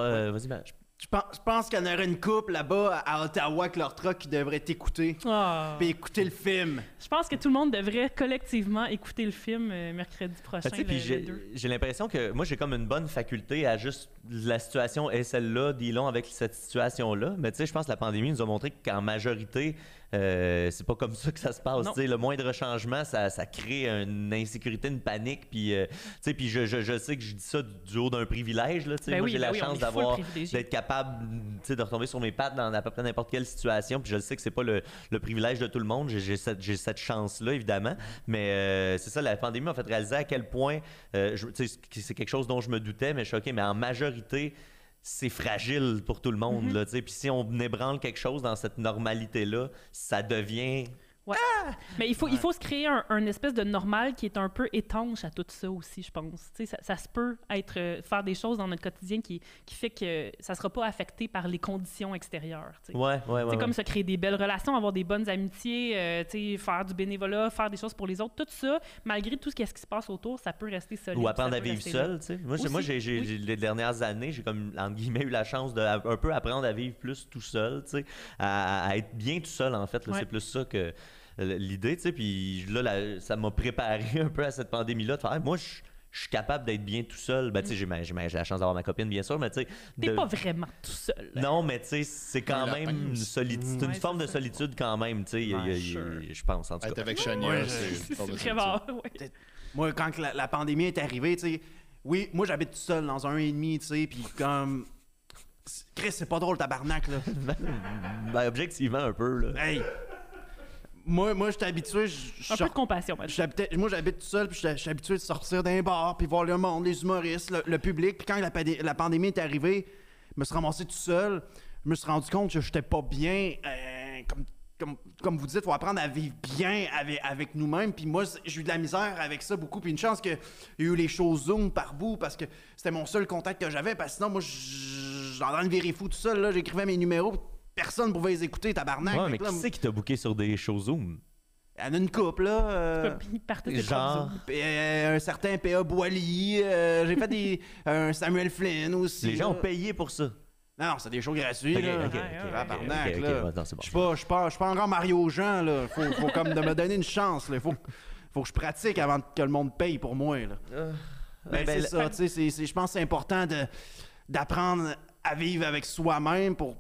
Speaker 2: euh, Vas-y, ben, je-
Speaker 8: Je pense, je pense qu'il y en aurait une couple là-bas à Ottawa avec leur truck qui devrait t'écouter.
Speaker 3: Ah.
Speaker 8: Puis écouter le film.
Speaker 3: Je pense que tout le monde devrait collectivement écouter le film euh, mercredi prochain.
Speaker 2: Ben, tu sais, puis
Speaker 3: le- le
Speaker 2: j'ai
Speaker 3: deux.
Speaker 2: j'ai l'impression que moi, j'ai comme une bonne faculté à juste la situation est celle-là, dealons avec cette situation-là. Mais tu sais, je pense que la pandémie nous a montré qu'en majorité, euh, c'est pas comme ça que ça se passe. Le moindre changement, ça, ça crée une insécurité, une panique. Puis, euh, puis je, je, je sais que je dis ça du, haut d'un privilège. Là.
Speaker 3: Ben
Speaker 2: moi,
Speaker 3: oui,
Speaker 2: j'ai
Speaker 3: ben
Speaker 2: la
Speaker 3: oui, on
Speaker 2: chance d'avoir d'être capable de retomber sur mes pattes dans à peu près n'importe quelle situation. Puis je sais que c'est pas le, le privilège de tout le monde. J'ai- cette, cette chance-là, évidemment. Mais euh, c'est ça, la pandémie m'a fait réaliser à quel point euh, c'est quelque chose dont je me doutais, mais je suis OK, mais en majorité, c'est fragile pour tout le monde. Là, sais. Puis si on ébranle quelque chose dans cette normalité-là, ça devient.
Speaker 3: Ouais. Mais il faut, il faut se créer un, un espèce de normal qui est un peu étanche à tout ça aussi, je pense. Tu sais, Ça, ça se peut être euh, faire des choses dans notre quotidien qui, qui fait que ça sera pas affecté par les conditions extérieures. tu sais.
Speaker 2: Ouais, ouais, ouais.
Speaker 3: C'est
Speaker 2: ouais.
Speaker 3: comme se créer des belles relations, avoir des bonnes amitiés, euh, tu sais, faire du bénévolat, faire des choses pour les autres. Tout ça, malgré tout ce qui ce qui se passe autour, ça peut rester solide.
Speaker 2: Ou apprendre à vivre seul, tu sais. Moi, moi j'ai,
Speaker 3: oui.
Speaker 2: les dernières années, j'ai comme, entre guillemets, eu la chance de un peu apprendre à vivre plus tout seul, tu sais. À, à être bien tout seul, en fait. C'est plus ça que l'idée, tu sais. Puis là, la- ça m'a préparé un peu à cette pandémie-là. De faire, Hey, moi, je je suis capable d'être bien tout seul. Ben, tu sais, j'ai ma- j'ai ma- j'ai la chance d'avoir ma copine, bien sûr, mais tu sais.
Speaker 3: T'es
Speaker 2: de-
Speaker 3: pas vraiment tout seul.
Speaker 2: Non, mais tu sais, c'est quand même une, solitude, c'est une
Speaker 3: Ouais,
Speaker 2: forme de solitude quand même, tu sais.
Speaker 3: Ouais.
Speaker 2: Je pense, en tout
Speaker 5: Être
Speaker 2: cas.
Speaker 5: avec Chania,
Speaker 4: Ouais,
Speaker 5: c'est
Speaker 3: C'est vraiment. ouais.
Speaker 4: Moi, quand la pandémie est arrivée, tu sais, oui, moi j'habite tout seul dans un et demi, tu sais, puis comme. Chris, c'est pas drôle, tabarnak, là.
Speaker 2: Ben, objectivement, un peu, là.
Speaker 4: Hey! Moi, moi je suis habitué, je
Speaker 3: Un peu de compassion,
Speaker 4: moi j'habite tout seul, puis je suis habitué de sortir d'un bar, puis voir le monde, les humoristes, le, le public. Puis quand la, pandé- la pandémie est arrivée, je me suis ramassé tout seul. Je me suis rendu compte que j'étais pas bien. euh, comme, comme, comme vous dites, il faut apprendre à vivre bien avec, avec nous-mêmes. Puis moi, j'ai eu de la misère avec ça beaucoup. Puis une chance qu'il y a eu les shows Zoom par bout, parce que c'était mon seul contact que j'avais. Parce que sinon, moi, j'étais en train de virer fou tout seul. là. J'écrivais mes numéros, personne pouvait les écouter, tabarnak.
Speaker 2: Ouais, mais qui c'est qui t'a booké sur des shows Zoom?
Speaker 4: Il y en a une couple, là. euh,
Speaker 2: genre-
Speaker 4: euh, un certain P.A. Boily. euh, j'ai fait des. un Samuel Flynn aussi.
Speaker 2: Les gens ont payé pour ça.
Speaker 4: Non, c'est des shows gratuits.
Speaker 2: Ok,
Speaker 4: là.
Speaker 2: ok, ok,
Speaker 3: Ouais,
Speaker 2: ok,
Speaker 3: ouais,
Speaker 4: Tabarnak,
Speaker 2: ok, ok,
Speaker 4: là. Je suis pas, encore Mario Jean, là. Faut, faut comme de me donner une chance, là. Faut, faut que je pratique avant que le monde paye pour moi, là. Ben,
Speaker 2: ben,
Speaker 4: c'est ça, tu sais. c'est- c'est- Je pense que c'est important de, d'apprendre à vivre avec soi-même pour.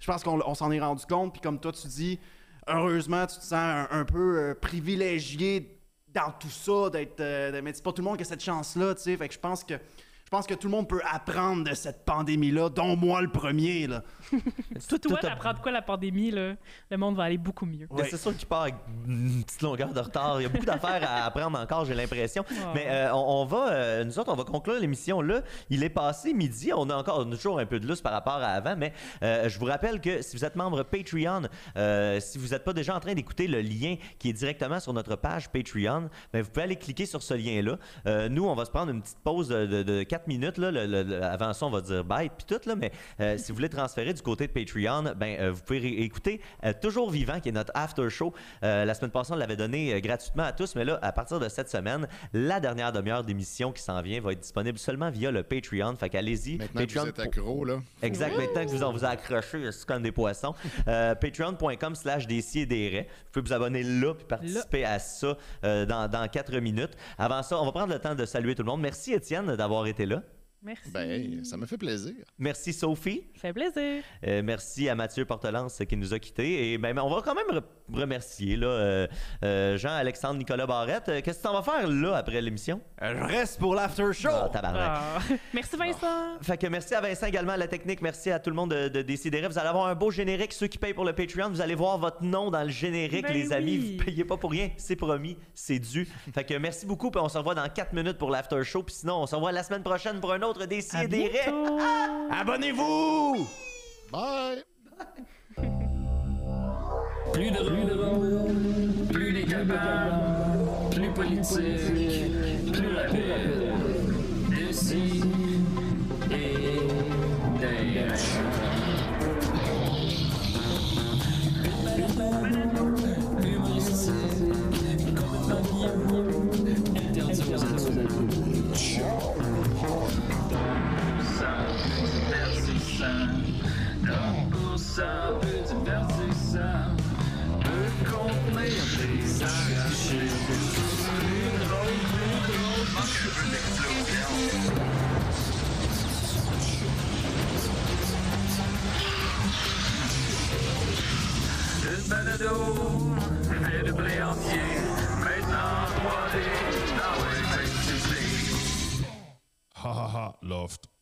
Speaker 4: Je pense qu'on on s'en est rendu compte, puis comme toi, tu dis, heureusement, tu te sens un, peu euh, privilégié dans tout ça, d'être. euh, mais c'est pas tout le monde qui a cette chance-là, tu sais. Fait que je pense que. Je pense que tout le monde peut apprendre de cette pandémie-là, dont moi le premier, là.
Speaker 3: Toi,
Speaker 2: tout a-
Speaker 3: d'apprendre quoi la pandémie, là, le monde va aller beaucoup mieux.
Speaker 2: Mais C'est sûr qu'il part avec une petite longueur de retard. Il y a beaucoup d'affaires à apprendre encore, j'ai l'impression. Mais euh, on, on va, euh, nous autres, on va conclure l'émission là. Il est passé midi. On a encore on a toujours un peu de lousse par rapport à avant, mais euh, je vous rappelle que si vous êtes membre Patreon, euh, si vous n'êtes pas déjà en train d'écouter le lien qui est directement sur notre page Patreon, ben, vous pouvez aller cliquer sur ce lien-là. Euh, nous, on va se prendre une petite pause de, de, de 4 minutes. Là. Le- le- le- avant ça, on va dire bye puis tout. Là, mais euh, si vous voulez transférer du côté de Patreon, ben, euh, vous pouvez écouter euh, Toujours Vivant, qui est notre after show. Euh, la semaine passée, on l'avait donné euh, gratuitement à tous, mais là, à partir de cette semaine, la dernière demi-heure d'émission qui s'en vient va être disponible seulement via le Patreon. Fait qu'allez-y.
Speaker 5: Maintenant que
Speaker 2: Patreon
Speaker 5: vous êtes accro, là.
Speaker 2: Exact. Maintenant que vous on vous a accroché, c'est comme des poissons. Euh, Patreon.com slash des et des raies. Vous pouvez vous abonner là puis participer à ça euh, dans, dans 4 minutes. Avant ça, on va prendre le temps de saluer tout le monde. Merci Étienne d'avoir été là. Alo.
Speaker 3: Merci.
Speaker 5: Ben, ça me fait plaisir.
Speaker 2: Merci Sophie.
Speaker 3: Ça fait plaisir.
Speaker 2: Euh, merci à Mathieu Portelance qui nous a quittés. Et ben, on va quand même re- remercier là, euh, euh, Jean-Alexandre Nicolas Barrette. Euh, Qu'est-ce que tu en vas faire là après l'émission?
Speaker 4: Je reste pour l'after show!
Speaker 2: Ah.
Speaker 3: Ah. Merci Vincent.
Speaker 2: Fait que merci à Vincent également à la technique. Merci à tout le monde de, de Décideret. Vous allez avoir un beau générique. Ceux qui payent pour le Patreon, vous allez voir votre nom dans le générique,
Speaker 3: Ben
Speaker 2: les amis. Vous payez pas pour rien. C'est promis. C'est dû. Fait que merci beaucoup. Puis on se revoit dans 4 minutes pour l'after show. Puis sinon, on se revoit la semaine prochaine pour un autre
Speaker 3: À
Speaker 2: Décideret.
Speaker 3: bientôt.
Speaker 4: Abonnez-vous!
Speaker 5: Bye!
Speaker 9: Plus de rôle, plus les capables, plus politique, plus rapide. D'ici et d'ailleurs. 3D,